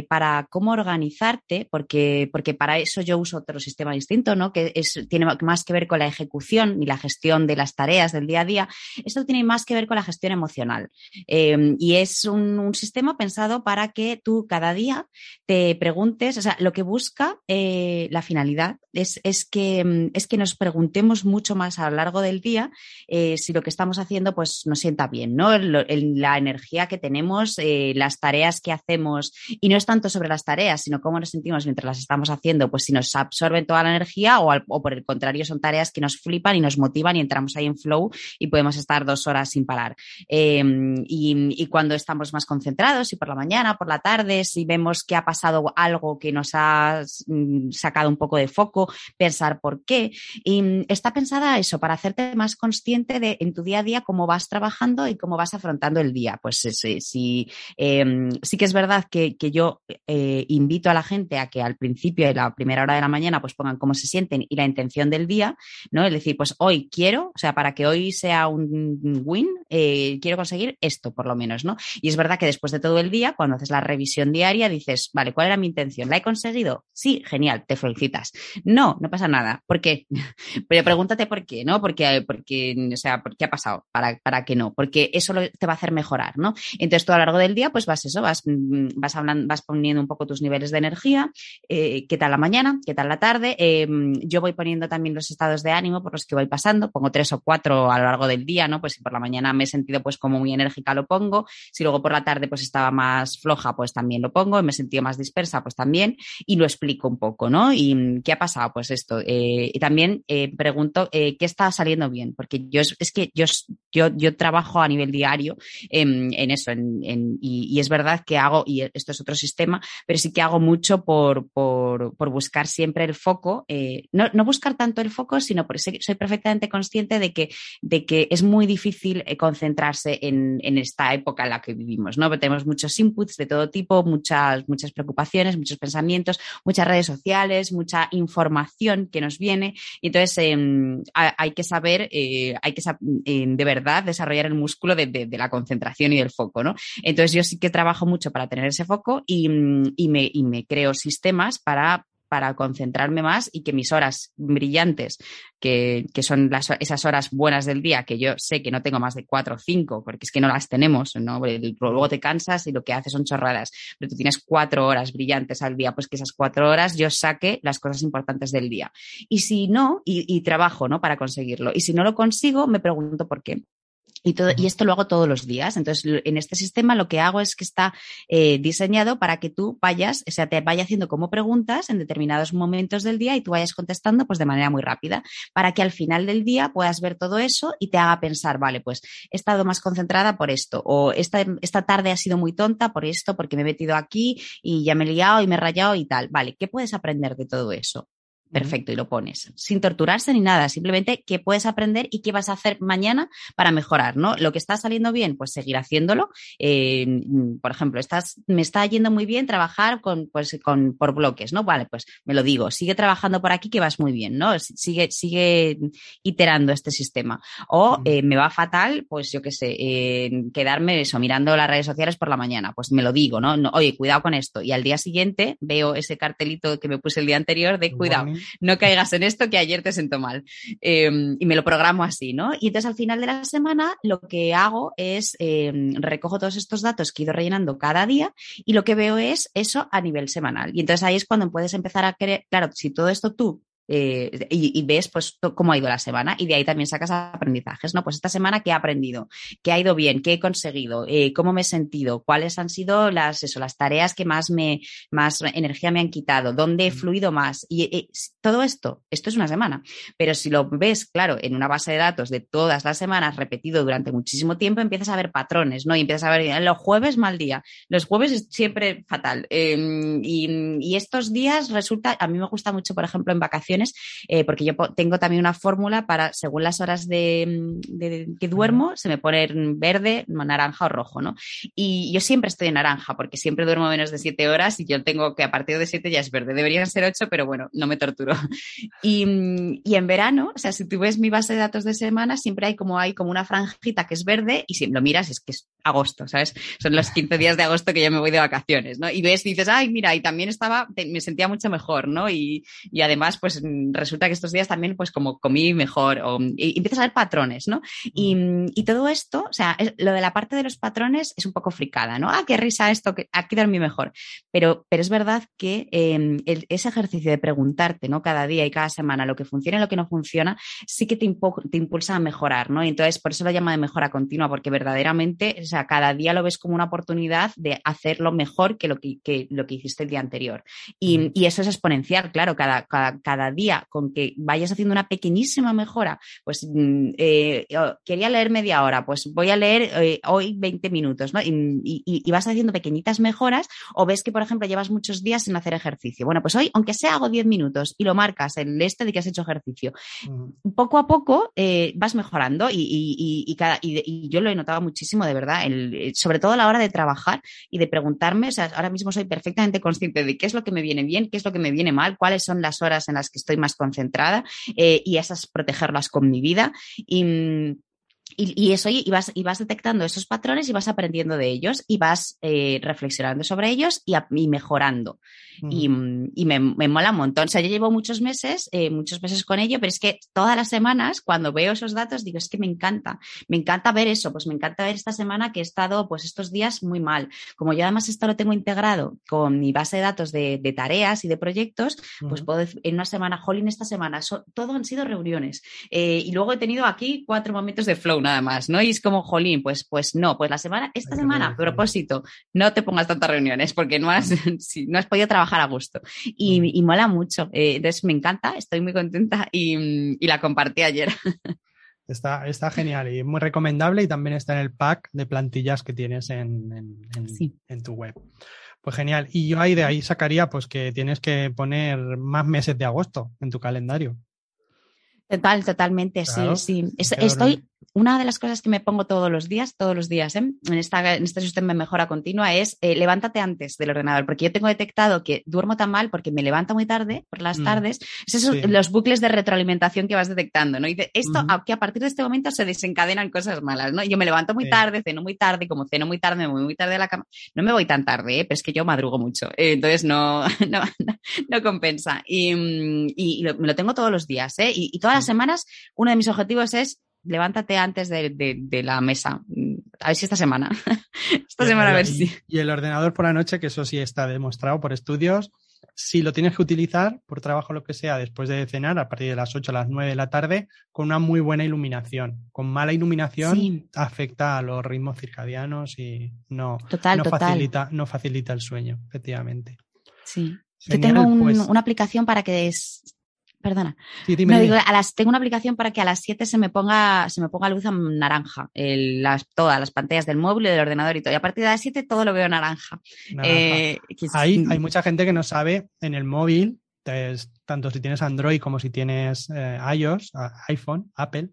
para cómo organizarte, porque, porque para eso yo uso otro sistema distinto, ¿no? Que es, tiene más que ver con la ejecución y la gestión de las tareas del día a día, esto tiene más que ver con la gestión emocional. Em, y es un, sistema pensado para que tú cada día te preguntes, o sea, lo que busca eh, la finalidad es, es, que, em, es que nos preguntemos mucho más a lo largo del día eh, si lo que estamos haciendo pues nos sienta bien, ¿no? la energía que tenemos, eh, las tareas que hacemos, y no es tanto sobre las tareas, sino cómo nos sentimos mientras las estamos haciendo, pues si nos absorben toda la energía o, o por el contrario son tareas que nos flipan y nos motivan y entramos ahí en flow y podemos estar dos horas sin parar. Em, y, cuando estamos más concentrados, y por la mañana, por la tarde, si vemos que ha pasado algo que nos ha mm, sacado un poco de foco, pensar por qué. Y mm, está pensada eso, para hacerte más consciente de en tu día a día cómo vas trabajando y cómo vas afrontando el día. Pues sí, sí, em, sí que es verdad que, yo eh, invito a la gente a que al principio, de la primera hora de la mañana, pues pongan cómo se sienten y la intención del día, ¿no? Decir, pues hoy quiero, o sea, para que hoy sea un win, eh, quiero conseguir esto, por lo menos, ¿no? Y es verdad que después de todo el día, cuando haces la revisión diaria, dices, vale, ¿cuál era mi intención? ¿La he conseguido? Sí, genial, te felicitas. No, no pasa nada. ¿Por qué? Pero pregúntate por qué, ¿no? Porque, porque o sea, ¿por qué ha pasado? ¿Para, para qué no? Porque eso te va a hacer mejorar, ¿no? Entonces, tú a lo largo del día, pues vas eso, vas, mm, vas hablando, vas poniendo un poco tus niveles de energía, eh, qué tal la mañana, qué tal la tarde. Em, yo voy poniendo también los estados de ánimo por los que voy pasando, pongo tres o cuatro a lo largo del día, ¿no? Pues si por la mañana me he sentido pues como muy enérgica, lo pongo. Si luego por la tarde pues estaba más floja, pues también lo pongo. Me he sentido más dispersa, pues también. Y lo explico un poco, ¿no? ¿Y mm, qué ha pasado? Pues esto. Eh, y también eh, pregunto eh, qué está saliendo bien, porque yo es que yo, yo, yo trabajo a nivel diario en, eso, en, y, es verdad que hago, y esto es otro sistema, pero sí que hago mucho por, por, por buscar siempre el foco, no, no buscar tanto el foco, sino porque soy perfectamente consciente de que, de que es muy difícil eh, concentrarse en, en, esta época en la que vivimos, ¿no? tenemos muchos inputs de todo tipo, muchas, muchas preocupaciones, muchos pensamientos, muchas redes sociales, mucha información que nos viene. Y entonces em, hay que saber, eh, hay que em, de verdad desarrollar el músculo de, de, la concentración y del foco, ¿no? Entonces yo sí que trabajo mucho para tener ese foco y, y, me, y me creo sistemas para para concentrarme más y que mis horas brillantes, que, son las, esas horas buenas del día, que yo sé que no tengo más de cuatro o cinco, porque es que no las tenemos, ¿no? luego te cansas y lo que haces son chorradas, pero tú tienes cuatro horas brillantes al día, pues que esas cuatro horas yo saque las cosas importantes del día. Y si no, y, y trabajo, ¿no? Para conseguirlo. Y si no lo consigo, me pregunto por qué. Y, todo, y esto lo hago todos los días. Entonces, en este sistema lo que hago es que está eh, diseñado para que tú vayas, o sea, te vaya haciendo como preguntas en determinados momentos del día y tú vayas contestando pues de manera muy rápida, para que al final del día puedas ver todo eso y te haga pensar, vale, pues he estado más concentrada por esto, o esta, esta tarde ha sido muy tonta por esto, porque me he metido aquí y ya me he liado y me he rayado y tal. Vale, ¿qué puedes aprender de todo eso? Perfecto, y lo pones. Sin torturarse ni nada, simplemente qué puedes aprender y qué vas a hacer mañana para mejorar, ¿no? Lo que está saliendo bien, pues seguir haciéndolo. Eh, por ejemplo, estás, me está yendo muy bien trabajar con, pues, con, por bloques, ¿no? Vale, pues me lo digo, sigue trabajando por aquí que vas muy bien, ¿no? Sigue, sigue iterando este sistema. O eh, me va fatal, pues yo qué sé, quedarme eso, mirando las redes sociales por la mañana, pues me lo digo, ¿no? ¿no? Oye, cuidado con esto. Y al día siguiente veo ese cartelito que me puse el día anterior de cuidado no caigas en esto que ayer te sentó mal. Em, y me lo programo así, ¿no? Y entonces al final de la semana lo que hago es em, recojo todos estos datos que he ido rellenando cada día y lo que veo es eso a nivel semanal. Y entonces ahí es cuando puedes empezar a querer, claro, si todo esto tú eh, y, ves pues cómo ha ido la semana y de ahí también sacas aprendizajes, ¿no? Pues esta semana qué he aprendido, qué ha ido bien, qué he conseguido, eh, cómo me he sentido, cuáles han sido las, eso, las tareas que más me, más energía me han quitado, dónde he fluido más y, todo esto, esto es una semana, pero si lo ves, claro, en una base de datos de todas las semanas repetido durante muchísimo tiempo, empiezas a ver patrones, ¿no? Y empiezas a ver, los jueves mal día, los jueves es siempre fatal em, y, y estos días resulta, a mí me gusta mucho, por ejemplo, en vacaciones eh, porque yo tengo también una fórmula para, según las horas de, que duermo, se me pone verde, naranja o rojo, ¿no? Y yo siempre estoy en naranja, porque siempre duermo menos de siete horas y yo tengo que a partir de siete ya es verde. Deberían ser ocho, pero bueno, no me torturo. Y, y en verano, o sea, si tú ves mi base de datos de semana, siempre hay como, hay como una franjita que es verde y si lo miras es que es agosto, ¿sabes? Son los 15 días de agosto que yo me voy de vacaciones, ¿no? Y ves y dices, ay, mira, y también estaba, me sentía mucho mejor, ¿no? Y, y, además, pues resulta que estos días también, pues como comí mejor, o, y, empiezas a ver patrones, ¿no? Y, y, todo esto, o sea, lo de la parte de los patrones es un poco fricada, ¿no? Ah, qué risa esto, que aquí dormí mejor. Pero, pero es verdad que eh, ese ejercicio de preguntarte, ¿no? Cada día y cada semana lo que funciona y lo que no funciona, sí que te, te impulsa a mejorar, ¿no? Y entonces, por eso lo llama de mejora continua, porque verdaderamente, o sea, cada día lo ves como una oportunidad de hacerlo mejor que lo que, lo que hiciste el día anterior. Y, y eso es exponencial, claro, cada, cada, cada, día con que vayas haciendo una pequeñísima mejora, pues mm, eh, quería leer media hora, pues voy a leer eh, hoy 20 minutos, ¿no? Y, y, y, vas haciendo pequeñitas mejoras o ves que, por ejemplo, llevas muchos días sin hacer ejercicio. Bueno, pues hoy, aunque sea hago 10 minutos y lo marcas en este de que has hecho ejercicio, poco a poco eh, vas mejorando y, cada, y, yo lo he notado muchísimo, de verdad, el, sobre todo a la hora de trabajar y de preguntarme, o sea, ahora mismo soy perfectamente consciente de qué es lo que me viene bien, qué es lo que me viene mal, cuáles son las horas en las que estoy más concentrada eh, y esas protegerlas con mi vida. Y, y, eso, y vas, y vas detectando esos patrones y vas aprendiendo de ellos y vas eh, reflexionando sobre ellos y, y mejorando. y, y me, me, mola un montón. O sea, yo llevo muchos meses, eh, muchos meses con ello, pero es que todas las semanas, cuando veo esos datos, digo, es que me encanta. Me encanta ver eso. Pues me encanta ver esta semana que he estado, pues estos días muy mal. Como yo además esto lo tengo integrado con mi base de datos de, de tareas y de proyectos, pues puedo decir, en una semana, jolín, esta semana, todo han sido reuniones. Eh, y luego he tenido aquí cuatro momentos de flow nada más, ¿no? Y es como, jolín, pues, pues no, pues la semana, esta semana, a propósito, no te pongas tantas reuniones porque no has, no has podido trabajar a gusto. Y, y mola mucho. Eh, entonces me encanta, estoy muy contenta y, y la compartí ayer. Está, está genial y muy recomendable y también está en el pack de plantillas que tienes en, en, en, en tu web. Pues genial. Y yo ahí de ahí sacaría pues que tienes que poner más meses de agosto en tu calendario. Total, totalmente, sí, sí. estoy, una de las cosas que me pongo todos los días, todos los días, ¿eh? en, esta, en este sistema de mejora continua es eh, levántate antes del ordenador, porque yo tengo detectado que duermo tan mal porque me levanto muy tarde por las mm. tardes. Esos son los bucles de retroalimentación que vas detectando, ¿no? Y de, esto, aunque a partir de este momento se desencadenan cosas malas, ¿no? Yo me levanto muy tarde, ceno muy tarde, y como ceno muy tarde, me voy muy tarde a la cama. No me voy tan tarde, ¿eh? pero es que yo madrugo mucho, eh, entonces no, no, no, compensa. Y, mm, y, lo, me lo tengo todos los días, ¿eh? Y, y todas las semanas, uno de mis objetivos es levántate antes de, la mesa. A ver si esta semana. esta semana a ver si. Y el ordenador por la noche, que eso sí está demostrado por estudios, si lo tienes que utilizar por trabajo lo que sea después de cenar, a partir de las 8 a las 9 de la tarde, con una muy buena iluminación. Con mala iluminación afecta a los ritmos circadianos y no, no, Facilita, no facilita el sueño, efectivamente. Sí. Yo tengo pues una aplicación para que perdona. a las, tengo una aplicación para que a las 7 se me ponga, se me ponga luz naranja, las, todas las pantallas del móvil del ordenador y todo. Y a partir de las 7 todo lo veo naranja. Eh, hay, mucha gente que no sabe en el móvil, tanto si tienes Android como si tienes eh, iOS, iPhone, Apple,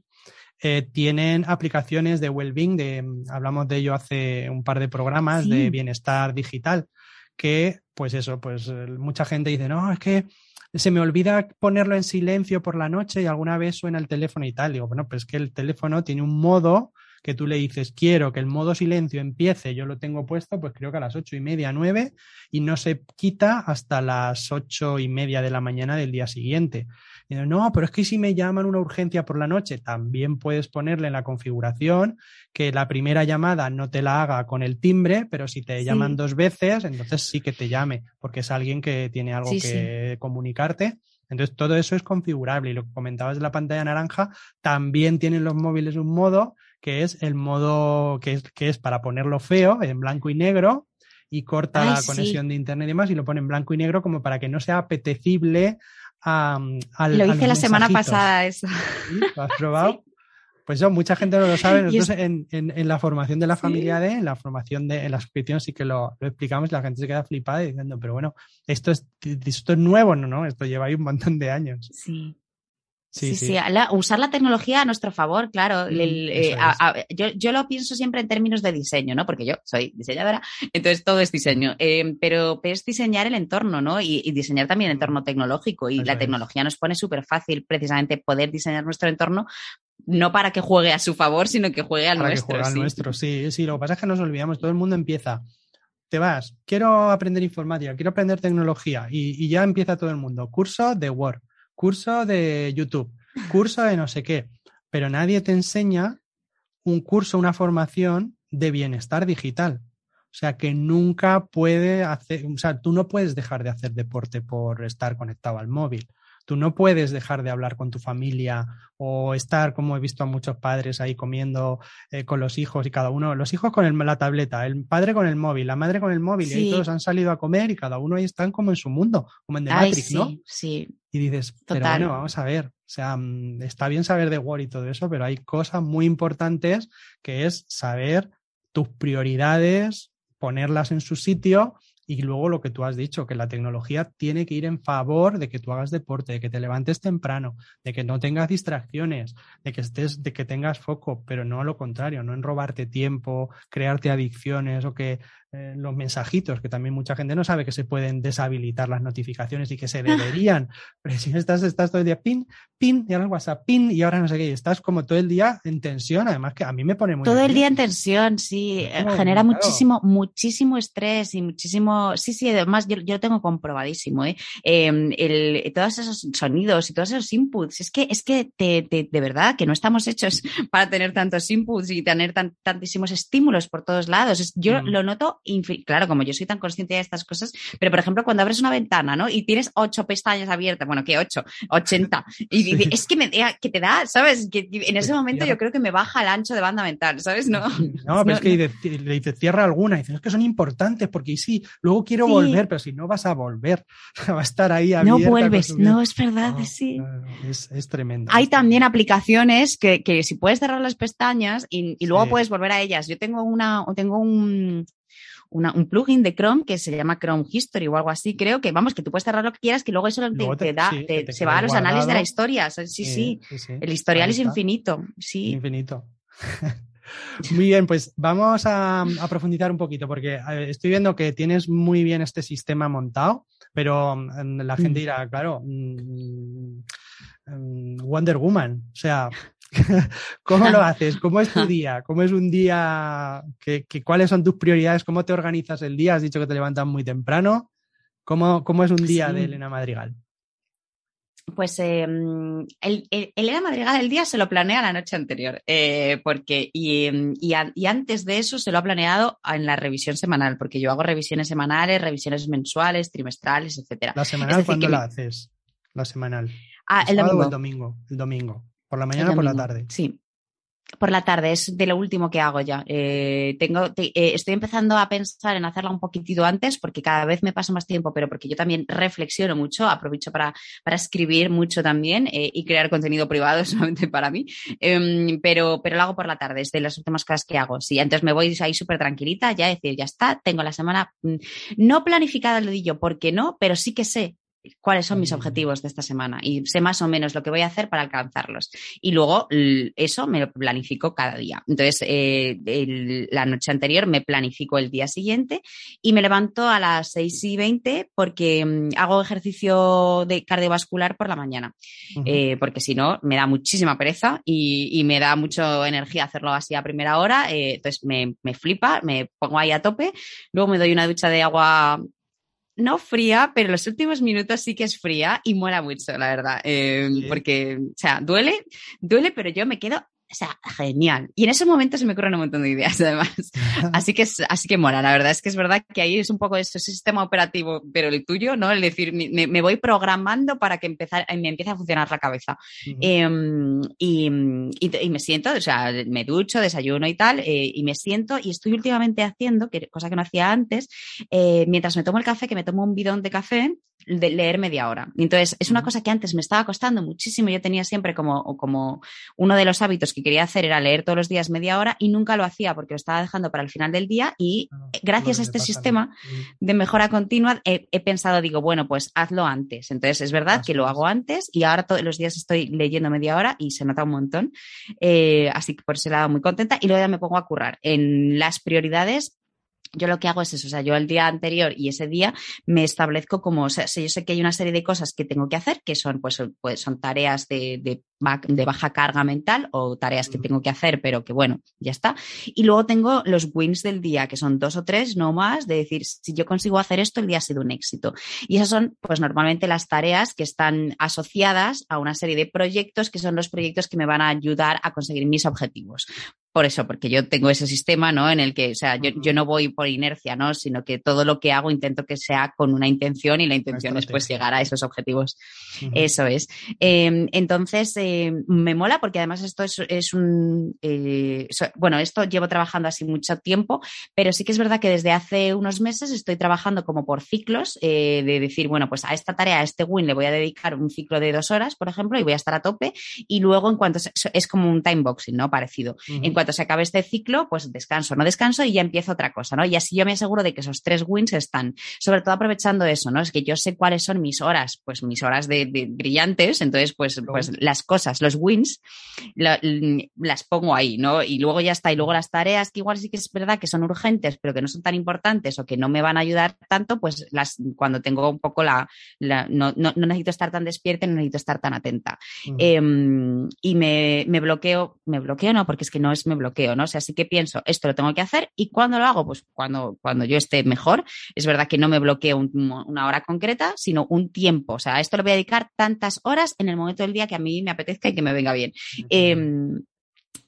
eh, tienen aplicaciones de well-being, de, hablamos de ello hace un par de programas de bienestar digital, que pues eso, pues mucha gente dice, no, es que se me olvida ponerlo en silencio por la noche y alguna vez suena el teléfono y tal. Digo, bueno, pues es que el teléfono tiene un modo que tú le dices, quiero que el modo silencio empiece, yo lo tengo puesto, pues creo que a las ocho y media, nueve, y no se quita hasta las ocho y media de la mañana del día siguiente. Y no, pero es que si me llaman una urgencia por la noche, también puedes ponerle en la configuración que la primera llamada no te la haga con el timbre, pero si te llaman dos veces, entonces sí que te llame, porque es alguien que tiene algo que comunicarte. Entonces, todo eso es configurable. Y lo que comentabas de la pantalla naranja, también tienen los móviles un modo que es el modo que es, que es para ponerlo feo, en blanco y negro, y corta la conexión de internet y demás, y lo pone en blanco y negro como para que no sea apetecible a, Lo hice la semana pasada eso. ¿Lo has probado? Pues eso, mucha gente no lo sabe. Nosotros en, en, la formación de la familia D, en la formación de en la suscripción sí que lo, lo, explicamos y la gente se queda flipada diciendo, pero bueno, esto es, esto es nuevo, no, no, esto lleva ahí un montón de años. Sí. Sí, sí, usar la tecnología a nuestro favor, claro. Mm, eh, yo, yo, lo pienso siempre en términos de diseño, ¿no? Porque yo soy diseñadora, entonces todo es diseño. Eh, pero, es diseñar el entorno, ¿no? Y, diseñar también el entorno tecnológico. Y la tecnología nos pone súper fácil precisamente poder diseñar nuestro entorno no para que juegue a su favor, sino que juegue al nuestro. Que juegue al nuestro, sí, sí. Lo que pasa es que nos olvidamos, todo el mundo empieza. Te vas, quiero aprender informática, quiero aprender tecnología y, y ya empieza todo el mundo. Curso de Word curso de YouTube, curso de no sé qué, pero nadie te enseña un curso, una formación de bienestar digital. O sea, que nunca puede hacer, o sea, tú no puedes dejar de hacer deporte por estar conectado al móvil. Tú no puedes dejar de hablar con tu familia o estar, como he visto a muchos padres ahí comiendo eh, con los hijos y cada uno, los hijos con la tableta, el padre con el móvil, la madre con el móvil, y todos han salido a comer y cada uno ahí están como en su mundo, como en The Matrix, ¿no? Sí. Y dices, pero bueno, vamos a ver, o sea, mm, está bien saber de Word y todo eso, pero hay cosas muy importantes que es saber tus prioridades, ponerlas en su sitio y luego lo que tú has dicho, que la tecnología tiene que ir en favor de que tú hagas deporte, de que te levantes temprano, de que no tengas distracciones, de que estés, de que tengas foco, pero no lo contrario, no en robarte tiempo, crearte adicciones o que eh, los mensajitos, que también mucha gente no sabe que se pueden deshabilitar las notificaciones y que se deberían. Pero si estás, estás todo el día pin, pin, y ahora el WhatsApp, pin, y ahora no sé qué, y estás como todo el día en tensión, además que a mí me pone muy... Todo el día en tensión, sí, eh, genera muchísimo, muchísimo estrés y muchísimo... Sí, sí, además yo, yo lo tengo comprobadísimo, ¿eh? Em, el, todos esos sonidos y todos esos inputs, es que, es que te, de verdad que no estamos hechos para tener tantos inputs y tener tantísimos estímulos por todos lados. yo mm. lo noto claro, como yo soy tan consciente de estas cosas, pero por ejemplo, cuando abres una ventana, ¿no? Y tienes ocho pestañas abiertas, bueno, ¿qué ocho? Ochenta. Y es que, me, que te da, ¿sabes? Que en ese momento yo creo que me baja el ancho de banda mental, ¿sabes? No, no pero es que le dices, cierra alguna, y dices, es que son importantes, porque sí, luego quiero volver, pero si no vas a volver, va a estar ahí abierta. No vuelves, no, es verdad, sí. es, tremendo. Hay también aplicaciones que, que, si puedes cerrar las pestañas y, y luego puedes volver a ellas. Yo tengo una, tengo un, un plugin de Chrome que se llama Chrome History o algo así, creo que, vamos, que tú puedes cerrar lo que quieras, que luego eso te, da, se va a los anales de la historia. Sí, sí, el historial es infinito, sí. Infinito. Muy bien, pues vamos a, profundizar un poquito, porque estoy viendo que tienes muy bien este sistema montado, pero mm, la gente mm. dirá, claro, mm, Wonder Woman, o sea, ¿Cómo lo haces? ¿Cómo es tu día? ¿Cómo es un día? que, ¿Cuáles son tus prioridades? ¿Cómo te organizas el día? Has dicho que te levantas muy temprano. ¿Cómo, cómo es un día de Elena Madrigal? Pues em, el, Elena Madrigal el día se lo planea la noche anterior, eh, porque em, y, y, antes de eso se lo ha planeado en la revisión semanal, porque yo hago revisiones semanales, revisiones mensuales, trimestrales, etcétera. ¿La semanal cuándo la haces? La semanal. Ah, el domingo. el domingo. El domingo. ¿Por la mañana o por la tarde? Sí. Por la tarde, es de lo último que hago ya. Eh, tengo, eh, estoy empezando a pensar en hacerla un poquitito antes porque cada vez me paso más tiempo, pero porque yo también reflexiono mucho, aprovecho para, para escribir mucho también eh, y crear contenido privado solamente para mí. Em, pero, pero lo hago por la tarde, es de las últimas cosas que hago. Sí, entonces me voy ahí súper tranquilita, ya decir, ya está, tengo la semana mm, no planificada, lo digo, porque no, pero sí que sé cuáles son mis objetivos de esta semana y sé más o menos lo que voy a hacer para alcanzarlos. Y luego eso me lo planifico cada día. Entonces, eh, la noche anterior me planifico el día siguiente y me levanto a las 6 y 20 porque mm, hago ejercicio de cardiovascular por la mañana. Eh, porque si no, me da muchísima pereza y, me da mucha energía hacerlo así a primera hora. Eh, entonces, me, me flipa, me pongo ahí a tope. Luego me doy una ducha de agua no fría, pero los últimos minutos sí que es fría y mola mucho, la verdad. Eh, porque, o sea, duele, duele, pero yo me quedo o sea, genial. Y en ese momento se me ocurren un montón de ideas, además. así que, así que mola. La verdad es que es verdad que ahí es un poco ese sistema operativo, pero el tuyo, ¿no? El decir, me, voy programando para que empezar, me empiece a funcionar la cabeza. Em, y, y, me siento, o sea, me ducho, desayuno y tal, eh, y me siento y estoy últimamente haciendo, que, cosa que no hacía antes, eh, mientras me tomo el café, que me tomo un bidón de café, de leer media hora. Entonces, es una cosa que antes me estaba costando muchísimo. Yo tenía siempre como, como uno de los hábitos que quería hacer era leer todos los días media hora y nunca lo hacía porque lo estaba dejando para el final del día y ah, gracias a este sistema de mejora continua he, pensado, digo, bueno, pues hazlo antes. Entonces, es verdad que lo hago antes y ahora todos los días estoy leyendo media hora y se nota un montón. Eh, así que por ese lado muy contenta y luego ya me pongo a currar. En las prioridades yo lo que hago es eso, o sea, yo el día anterior y ese día me establezco como, o sea, yo sé que hay una serie de cosas que tengo que hacer, que son, pues, pues son tareas de, de, de, baja carga mental o tareas que tengo que hacer, pero que bueno, ya está. Y luego tengo los wins del día, que son dos o tres, no más, de decir, si yo consigo hacer esto, el día ha sido un éxito. Y esas son, pues, normalmente las tareas que están asociadas a una serie de proyectos, que son los proyectos que me van a ayudar a conseguir mis objetivos por eso, porque yo tengo ese sistema, ¿no? En el que, o sea, yo, yo, no voy por inercia, ¿no? Sino que todo lo que hago intento que sea con una intención y la intención es pues llegar a esos objetivos. Eso es. Em, entonces, eh, me mola porque además esto es, es un, eh, bueno, esto llevo trabajando así mucho tiempo, pero sí que es verdad que desde hace unos meses estoy trabajando como por ciclos, eh, de decir, bueno, pues a esta tarea, a este win le voy a dedicar un ciclo de dos horas, por ejemplo, y voy a estar a tope, y luego en cuanto, es como un time boxing, ¿no? Parecido. En cuanto se acabe este ciclo, pues descanso, no descanso y ya empiezo otra cosa, ¿no? Y así yo me aseguro de que esos tres wins están, sobre todo aprovechando eso, ¿no? Es que yo sé cuáles son mis horas, pues mis horas de, brillantes, entonces pues, pues las cosas, los wins, las pongo ahí, ¿no? Y luego ya está, y luego las tareas que igual sí que es verdad que son urgentes, pero que no son tan importantes o que no me van a ayudar tanto, pues las cuando tengo un poco la, no, no, necesito estar tan despierta, no necesito estar tan atenta. Em, y me, me bloqueo, me bloqueo no, porque es que no es bloqueo, ¿no? O sea, sí que pienso, esto lo tengo que hacer y cuando lo hago, pues cuando, cuando yo esté mejor. Es verdad que no me bloqueo una hora concreta, sino un tiempo. O sea, a esto le voy a dedicar tantas horas en el momento del día que a mí me apetezca y que me venga bien.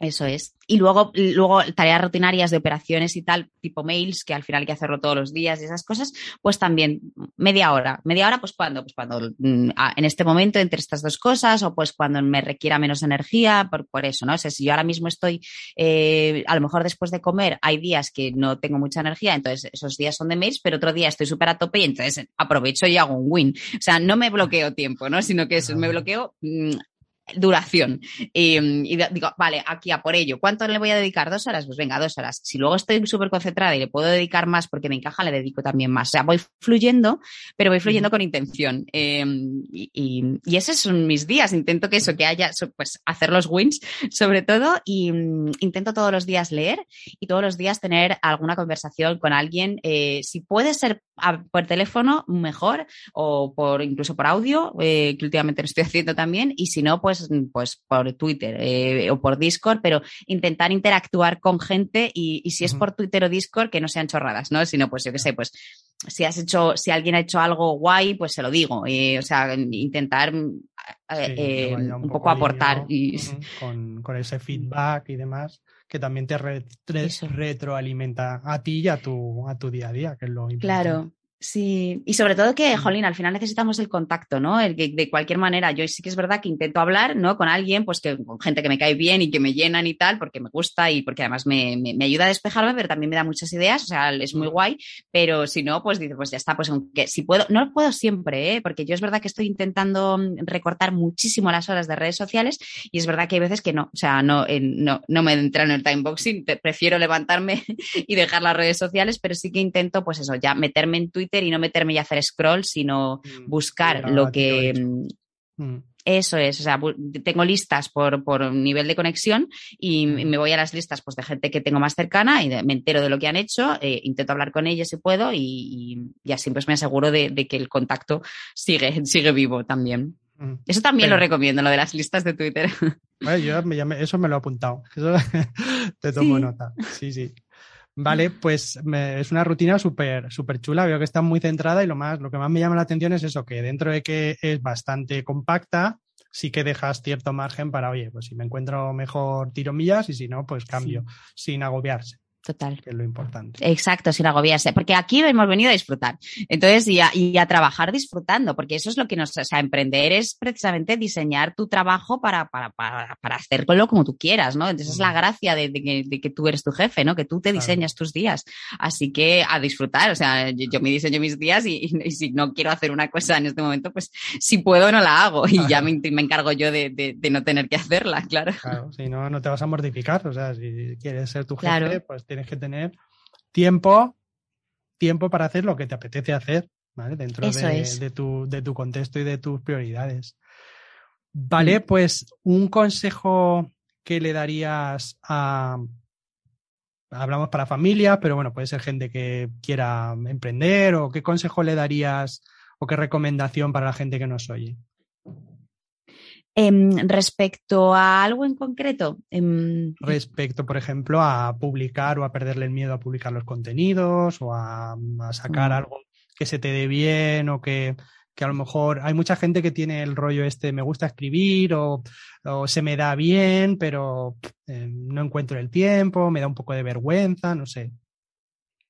Eso es. Y luego, luego tareas rutinarias de operaciones y tal, tipo mails, que al final hay que hacerlo todos los días y esas cosas, pues también media hora. Media hora, pues cuando, pues cuando mm, en este momento entre estas dos cosas, o pues cuando me requiera menos energía, por, por eso, ¿no? O sea, si yo ahora mismo estoy, eh, a lo mejor después de comer, hay días que no tengo mucha energía, entonces esos días son de mails, pero otro día estoy súper a tope y entonces aprovecho y hago un win. O sea, no me bloqueo tiempo, ¿no? Sino que me bloqueo mm, duración. Y, digo, vale, aquí a por ello. ¿Cuánto le voy a dedicar? ¿Dos horas? Pues venga, dos horas. Si luego estoy súper concentrada y le puedo dedicar más porque me encaja, le dedico también más. O sea, voy fluyendo, pero voy fluyendo con intención. Em, y, y, esos son mis días. Intento que eso, que haya, pues hacer los wins sobre todo y mm, intento todos los días leer y todos los días tener alguna conversación con alguien. Eh, si puede ser por teléfono, mejor, o por incluso por audio, eh, que últimamente lo estoy haciendo también. Y si no, pues pues, pues, por Twitter eh, o por Discord, pero intentar interactuar con gente y, si es por Twitter o Discord, que no sean chorradas, ¿no? Sino, pues yo qué sé, pues si has hecho, si alguien ha hecho algo guay, pues se lo digo. o sea, intentar eh, eh, un, poco, aportar. Y... con, ese feedback y demás, que también te, retroalimenta a ti y a tu, a tu día a día, que es lo importante. Claro. Sí, y sobre todo que, Jolín, al final necesitamos el contacto, ¿no? El que de cualquier manera, yo sí que es verdad que intento hablar, ¿no? Con alguien, pues que con gente que me cae bien y que me llenan y tal, porque me gusta y porque además me, me, ayuda a despejarme, pero también me da muchas ideas, o sea, es muy guay, pero si no, pues dice, pues ya está, pues aunque si puedo, no lo puedo siempre, ¿eh? Porque yo es verdad que estoy intentando recortar muchísimo las horas de redes sociales y es verdad que hay veces que no, o sea, no, no, no me entra en el timeboxing, prefiero levantarme y dejar las redes sociales, pero sí que intento, pues eso, ya meterme en Twitter y no meterme y hacer scroll, sino mm, buscar lo que... Mm, mm. Eso es, o sea, tengo listas por, por nivel de conexión y me voy a las listas pues, de gente que tengo más cercana y me entero de lo que han hecho, eh, intento hablar con ellos si puedo y, así pues me aseguro de, que el contacto sigue, sigue vivo también. Eso también lo recomiendo, lo de las listas de Twitter. yo eso me lo he apuntado. Eso te tomo nota. Sí, sí. Vale, pues es una rutina súper súper chula, veo que está muy centrada y lo más, lo que más me llama la atención es eso, que dentro de que es bastante compacta, sí que dejas cierto margen para, oye, pues si me encuentro mejor tiro millas y si no, pues cambio, sin agobiarse. Total. Que es lo importante. Exacto, sin agobiarse. Porque aquí hemos venido a disfrutar. Entonces, y a, y a, trabajar disfrutando, porque eso es lo que nos. O sea, emprender es precisamente diseñar tu trabajo para, para, para, para hacerlo como tú quieras, ¿no? Entonces, es la gracia de, de, que, de, que, tú eres tu jefe, ¿no? Que tú te diseñas tus días. Así que a disfrutar. O sea, yo, yo me diseño mis días y, y, y, si no quiero hacer una cosa en este momento, pues si puedo, no la hago. Y ya me, me encargo yo de, de, no tener que hacerla, claro. Claro, si no, no te vas a mortificar. O sea, si quieres ser tu jefe, claro. pues tienes que tener tiempo, tiempo para hacer lo que te apetece hacer, ¿vale? Dentro de, tu, de, tu, contexto y de tus prioridades. Vale, mm. pues un consejo que le darías a... Hablamos para familia, pero bueno, puede ser gente que quiera emprender o qué consejo le darías o qué recomendación para la gente que nos oye. Eh, respecto a algo en concreto. Eh, respecto, por ejemplo, a publicar o a perderle el miedo a publicar los contenidos o a, a sacar mm. algo que se te dé bien o que, que, a lo mejor hay mucha gente que tiene el rollo este, me gusta escribir o, o se me da bien, pero eh, no encuentro el tiempo, me da un poco de vergüenza, no sé.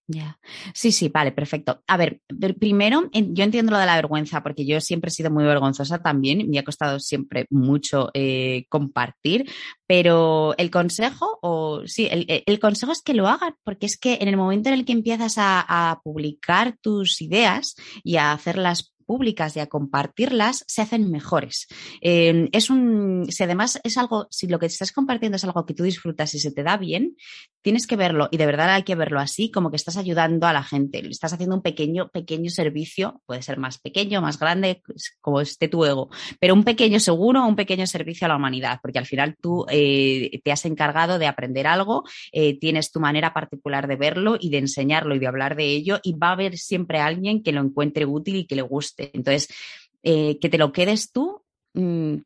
Ya, sí, sí, vale, perfecto. A ver, primero, yo entiendo lo de la vergüenza, porque yo siempre he sido muy vergonzosa también, me ha costado siempre mucho eh, compartir, pero el consejo, o sí, el, el, consejo es que lo hagan, porque es que en el momento en el que empiezas a publicar tus ideas y a hacerlas públicas y a compartirlas, se hacen mejores. Eh, es un, si además es algo, si lo que estás compartiendo es algo que tú disfrutas y se te da bien, tienes que verlo y de verdad hay que verlo así, como que estás ayudando a la gente, estás haciendo un pequeño, pequeño servicio, puede ser más pequeño, más grande, como esté tu ego, pero un pequeño seguro, un pequeño servicio a la humanidad, porque al final tú eh, te has encargado de aprender algo, eh, tienes tu manera particular de verlo y de enseñarlo y de hablar de ello y va a haber siempre alguien que lo encuentre útil y que le guste entonces, eh, que te lo quedes tú mmm,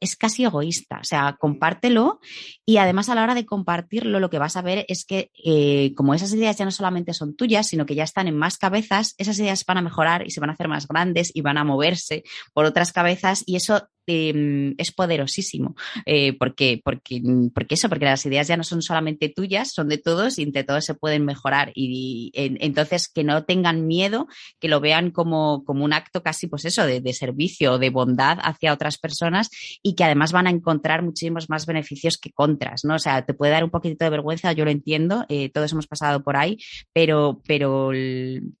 es casi egoísta. O sea, compártelo y además a la hora de compartirlo lo que vas a ver es que eh, como esas ideas ya no solamente son tuyas, sino que ya están en más cabezas, esas ideas van a mejorar y se van a hacer más grandes y van a moverse por otras cabezas y eso eh, es poderosísimo. Eh, porque, porque, porque eso, porque las ideas ya no son solamente tuyas, son de todos y entre todos se pueden mejorar. Y, y en, entonces que no tengan miedo, que lo vean como, como un acto casi, pues eso, de, de servicio, de bondad hacia otras personas y que además van a encontrar muchísimos más beneficios que contras, ¿no? O sea, te puede dar un poquitito de vergüenza, yo lo entiendo, eh, todos hemos pasado por ahí, pero, pero,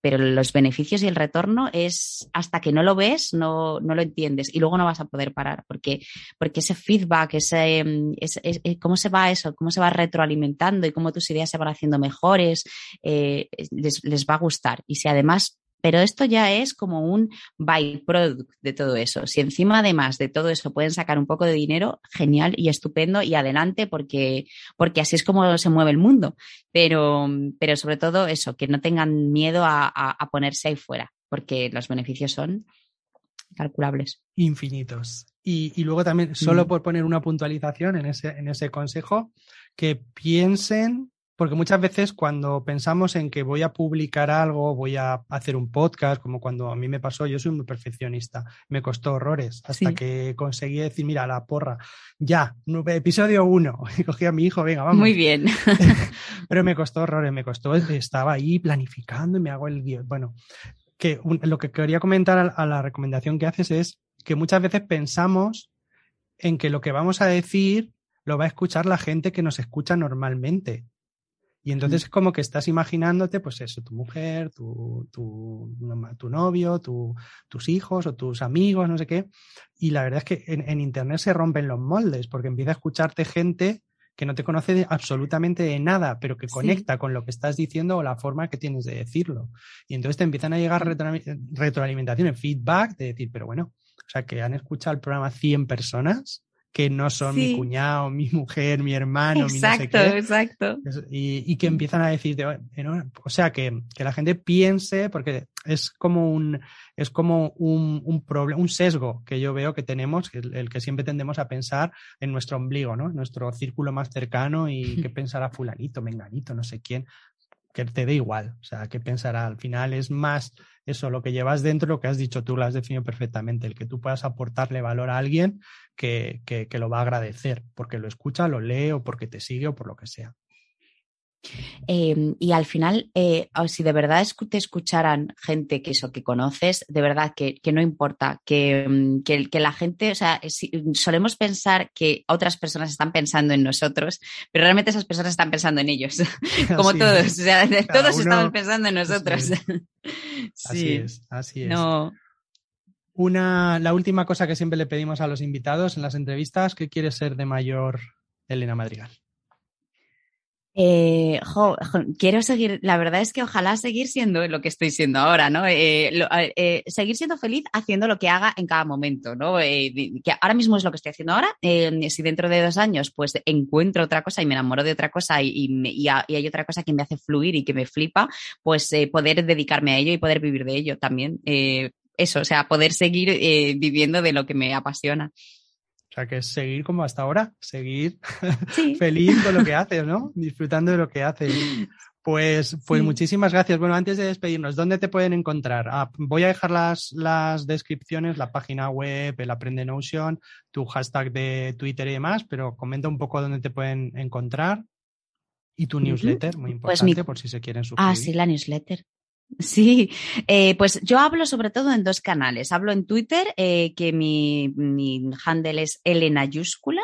pero los beneficios y el retorno es hasta que no lo ves, no, no lo entiendes y luego no vas a poder porque, porque ese feedback, ese, ese, cómo se va eso, cómo se va retroalimentando y cómo tus ideas se van haciendo mejores, eh, les, va a gustar. Y si además pero esto ya es como un byproduct de todo eso. Si encima además de todo eso pueden sacar un poco de dinero, genial y estupendo y adelante porque, porque así es como se mueve el mundo. Pero, pero sobre todo eso, que no tengan miedo a, a ponerse ahí fuera, porque los beneficios son calculables. Infinitos. Y, y luego también, solo mm. por poner una puntualización en ese, en ese consejo, que piensen porque muchas veces cuando pensamos en que voy a publicar algo, voy a hacer un podcast, como cuando a mí me pasó, yo soy muy perfeccionista, me costó horrores hasta sí. que conseguí decir, mira, la porra, ya, episodio uno, y cogí a mi hijo, venga, vamos. Muy bien. Pero me costó horrores, me costó, estaba ahí planificando y me hago el guion. Bueno, que un, lo que quería comentar a, a la recomendación que haces es que muchas veces pensamos en que lo que vamos a decir lo va a escuchar la gente que nos escucha normalmente. Y entonces es como que estás imaginándote, pues eso, tu mujer, tu, tu, tu novio, tu, tus hijos o tus amigos, no sé qué. Y la verdad es que en, en, Internet se rompen los moldes porque empieza a escucharte gente que no te conoce de absolutamente de nada, pero que conecta sí. con lo que estás diciendo o la forma que tienes de decirlo. Y entonces te empiezan a llegar retro, retroalimentación, feedback de decir, pero bueno, o sea, que han escuchado el programa 100 personas que no son sí. mi cuñado, mi mujer, mi hermano, exacto, mi no sé qué. Exacto, y, y, que empiezan a decir, o sea, que, que, la gente piense, porque es como un, es como un, un problema, un sesgo que yo veo que tenemos, el, el, que siempre tendemos a pensar en nuestro ombligo, ¿no? En nuestro círculo más cercano y qué pensará fulanito, menganito, no sé quién que te dé igual, o sea, qué pensará. Al final es más eso, lo que llevas dentro, lo que has dicho tú, lo has definido perfectamente, el que tú puedas aportarle valor a alguien que, que, que lo va a agradecer, porque lo escucha, lo lee o porque te sigue o por lo que sea. Em, y al final, eh, si de verdad te escucharan gente que eso que conoces, de verdad que, no importa, mm, que, que, la gente, o sea, solemos pensar que otras personas están pensando en nosotros, pero realmente esas personas están pensando en ellos, como todos, o sea, todos estamos pensando en nosotros. Así es, así es. Una, la última cosa que siempre le pedimos a los invitados en las entrevistas, ¿qué quiere ser de mayor Elena Madrigal? Eh, quiero seguir, la verdad es que ojalá seguir siendo lo que estoy siendo ahora, ¿no? Eh, eh, seguir siendo feliz haciendo lo que haga en cada momento, ¿no? que ahora mismo es lo que estoy haciendo ahora. si dentro de dos años, pues encuentro otra cosa y me enamoro de otra cosa y, y, hay otra cosa que me hace fluir y que me flipa, pues poder dedicarme a ello y poder vivir de ello también. eso, o sea, poder seguir viviendo de lo que me apasiona. Sea, que es seguir como hasta ahora, seguir feliz con lo que haces, ¿no? Disfrutando de lo que haces. Pues, pues muchísimas gracias. Bueno, antes de despedirnos, ¿dónde te pueden encontrar? Ah, voy a dejar las, las descripciones, la página web, el Aprende Notion, tu hashtag de Twitter y demás, pero comenta un poco dónde te pueden encontrar. Y tu newsletter, muy pues importante, por si se quieren suscribir. Ah, sí, la newsletter. Sí, eh, pues yo hablo sobre todo en dos canales. Hablo en Twitter, eh, que mi, mi handle es Elena Yúscula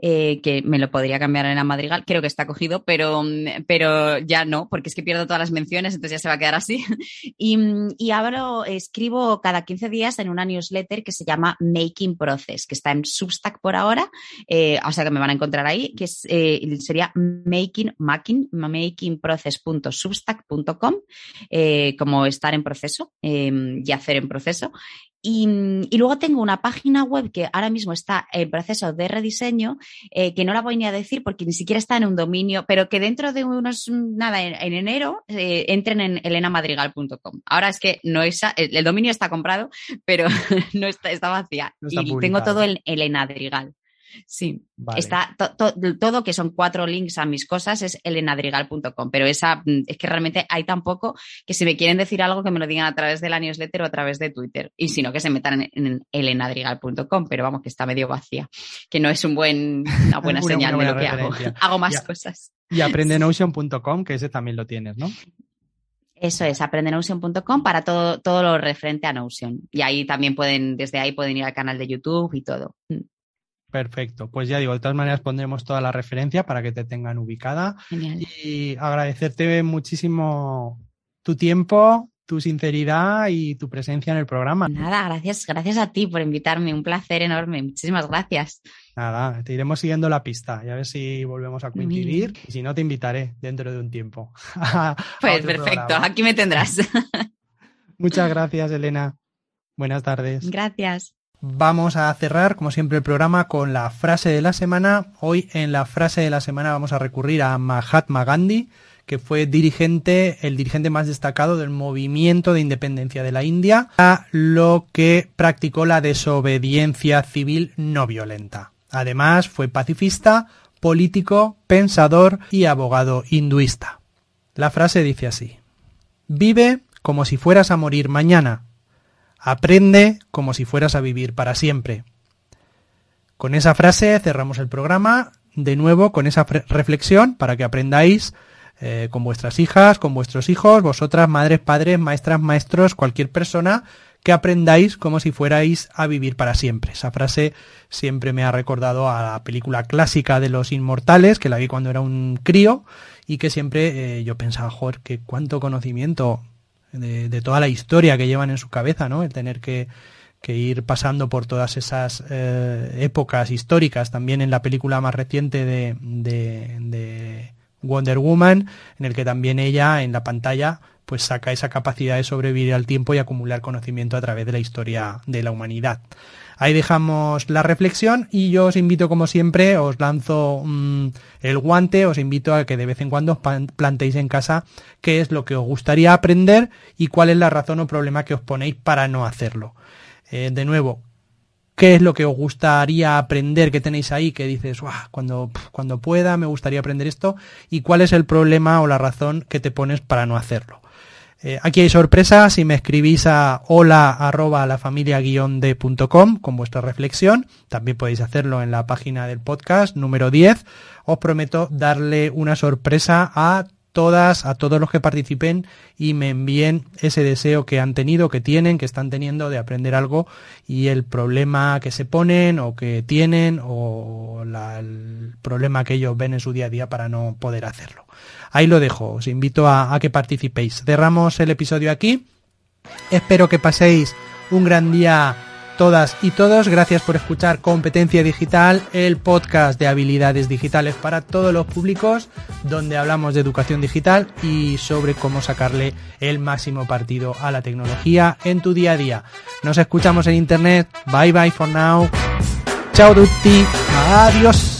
eh, que me lo podría cambiar en la Madrigal, creo que está cogido, pero, pero ya no, porque es que pierdo todas las menciones, entonces ya se va a quedar así. y, y hablo, escribo cada 15 días en una newsletter que se llama Making Process, que está en Substack por ahora, eh, o sea que me van a encontrar ahí, que eh, sería making, making, makingprocess.substack.com, como estar en proceso y hacer en proceso. Y, luego tengo una página web que ahora mismo está en proceso de rediseño, eh, que no la voy ni a decir porque ni siquiera está en un dominio, pero que dentro de unos, nada, en, enero eh, entren en elenamadrigal.com. Ahora es que no es, el, dominio está comprado, pero no está, está vacía. y tengo todo en Elena Madrigal. Sí, está todo que son cuatro links a mis cosas es elenadrigal.com, pero esa mm, es que realmente hay tan poco que si me quieren decir algo que me lo digan a través de la newsletter o a través de Twitter y si no que se metan en, elenadrigal.com, pero vamos que está medio vacía, que no es un buen, una buena señal de lo que hago. hago más cosas. Y aprendenotion.com, que ese también lo tienes, ¿no? Eso es, aprendenotion.com para todo, todo lo referente a Notion. Y ahí también pueden, desde ahí pueden ir al canal de YouTube y todo. Perfecto, pues ya digo, de todas maneras pondremos toda la referencia para que te tengan ubicada y agradecerte muchísimo tu tiempo, tu sinceridad y tu presencia en el programa. Nada, gracias, gracias a ti por invitarme, un placer enorme, muchísimas gracias. Nada, te iremos siguiendo la pista y a ver si volvemos a coincidir y si no te invitaré dentro de un tiempo. pues perfecto, aquí me tendrás. Muchas gracias, Elena. Buenas tardes. Gracias. Vamos a cerrar, como siempre, el programa con la frase de la semana. Hoy en la frase de la semana vamos a recurrir a Mahatma Gandhi, que fue dirigente, el dirigente más destacado del movimiento de independencia de la India, a lo que practicó la desobediencia civil no violenta. Además, fue pacifista, político, pensador y abogado hinduista. La frase dice así. Vive como si fueras a morir mañana Aprende como si fueras a vivir para siempre. Con esa frase cerramos el programa, de nuevo con esa reflexión para que aprendáis eh, con vuestras hijas, con vuestros hijos, vosotras, madres, padres, maestras, maestros, cualquier persona, que aprendáis como si fuerais a vivir para siempre. Esa frase siempre me ha recordado a la película clásica de los inmortales, que la vi cuando era un crío, y que siempre eh, yo pensaba, joder, que cuánto conocimiento de, toda la historia que llevan en su cabeza, ¿no? El tener que, ir pasando por todas esas eh, épocas históricas, también en la película más reciente de, de, Wonder Woman, en el que también ella en la pantalla pues saca esa capacidad de sobrevivir al tiempo y acumular conocimiento a través de la historia de la humanidad. Ahí dejamos la reflexión y yo os invito, como siempre, os lanzo mm, el guante, os invito a que de vez en cuando os planteéis en casa qué es lo que os gustaría aprender y cuál es la razón o problema que os ponéis para no hacerlo. Eh, de nuevo, qué es lo que os gustaría aprender que tenéis ahí, que dices, cuando, cuando pueda me gustaría aprender esto, y cuál es el problema o la razón que te pones para no hacerlo. Eh, aquí hay sorpresa si me escribís a hola arroba la familia con vuestra reflexión. También podéis hacerlo en la página del podcast número 10. Os prometo darle una sorpresa a todas, a todos los que participen y me envíen ese deseo que han tenido, que tienen, que están teniendo de aprender algo y el problema que se ponen o que tienen o el problema que ellos ven en su día a día para no poder hacerlo. Ahí lo dejo, os invito a, que participéis. Cerramos el episodio aquí. Espero que paséis un gran día todas y todos. Gracias por escuchar Competencia Digital, el podcast de habilidades digitales para todos los públicos, donde hablamos de educación digital y sobre cómo sacarle el máximo partido a la tecnología en tu día a día. Nos escuchamos en internet. Bye bye for now. Chao tutti. Adiós.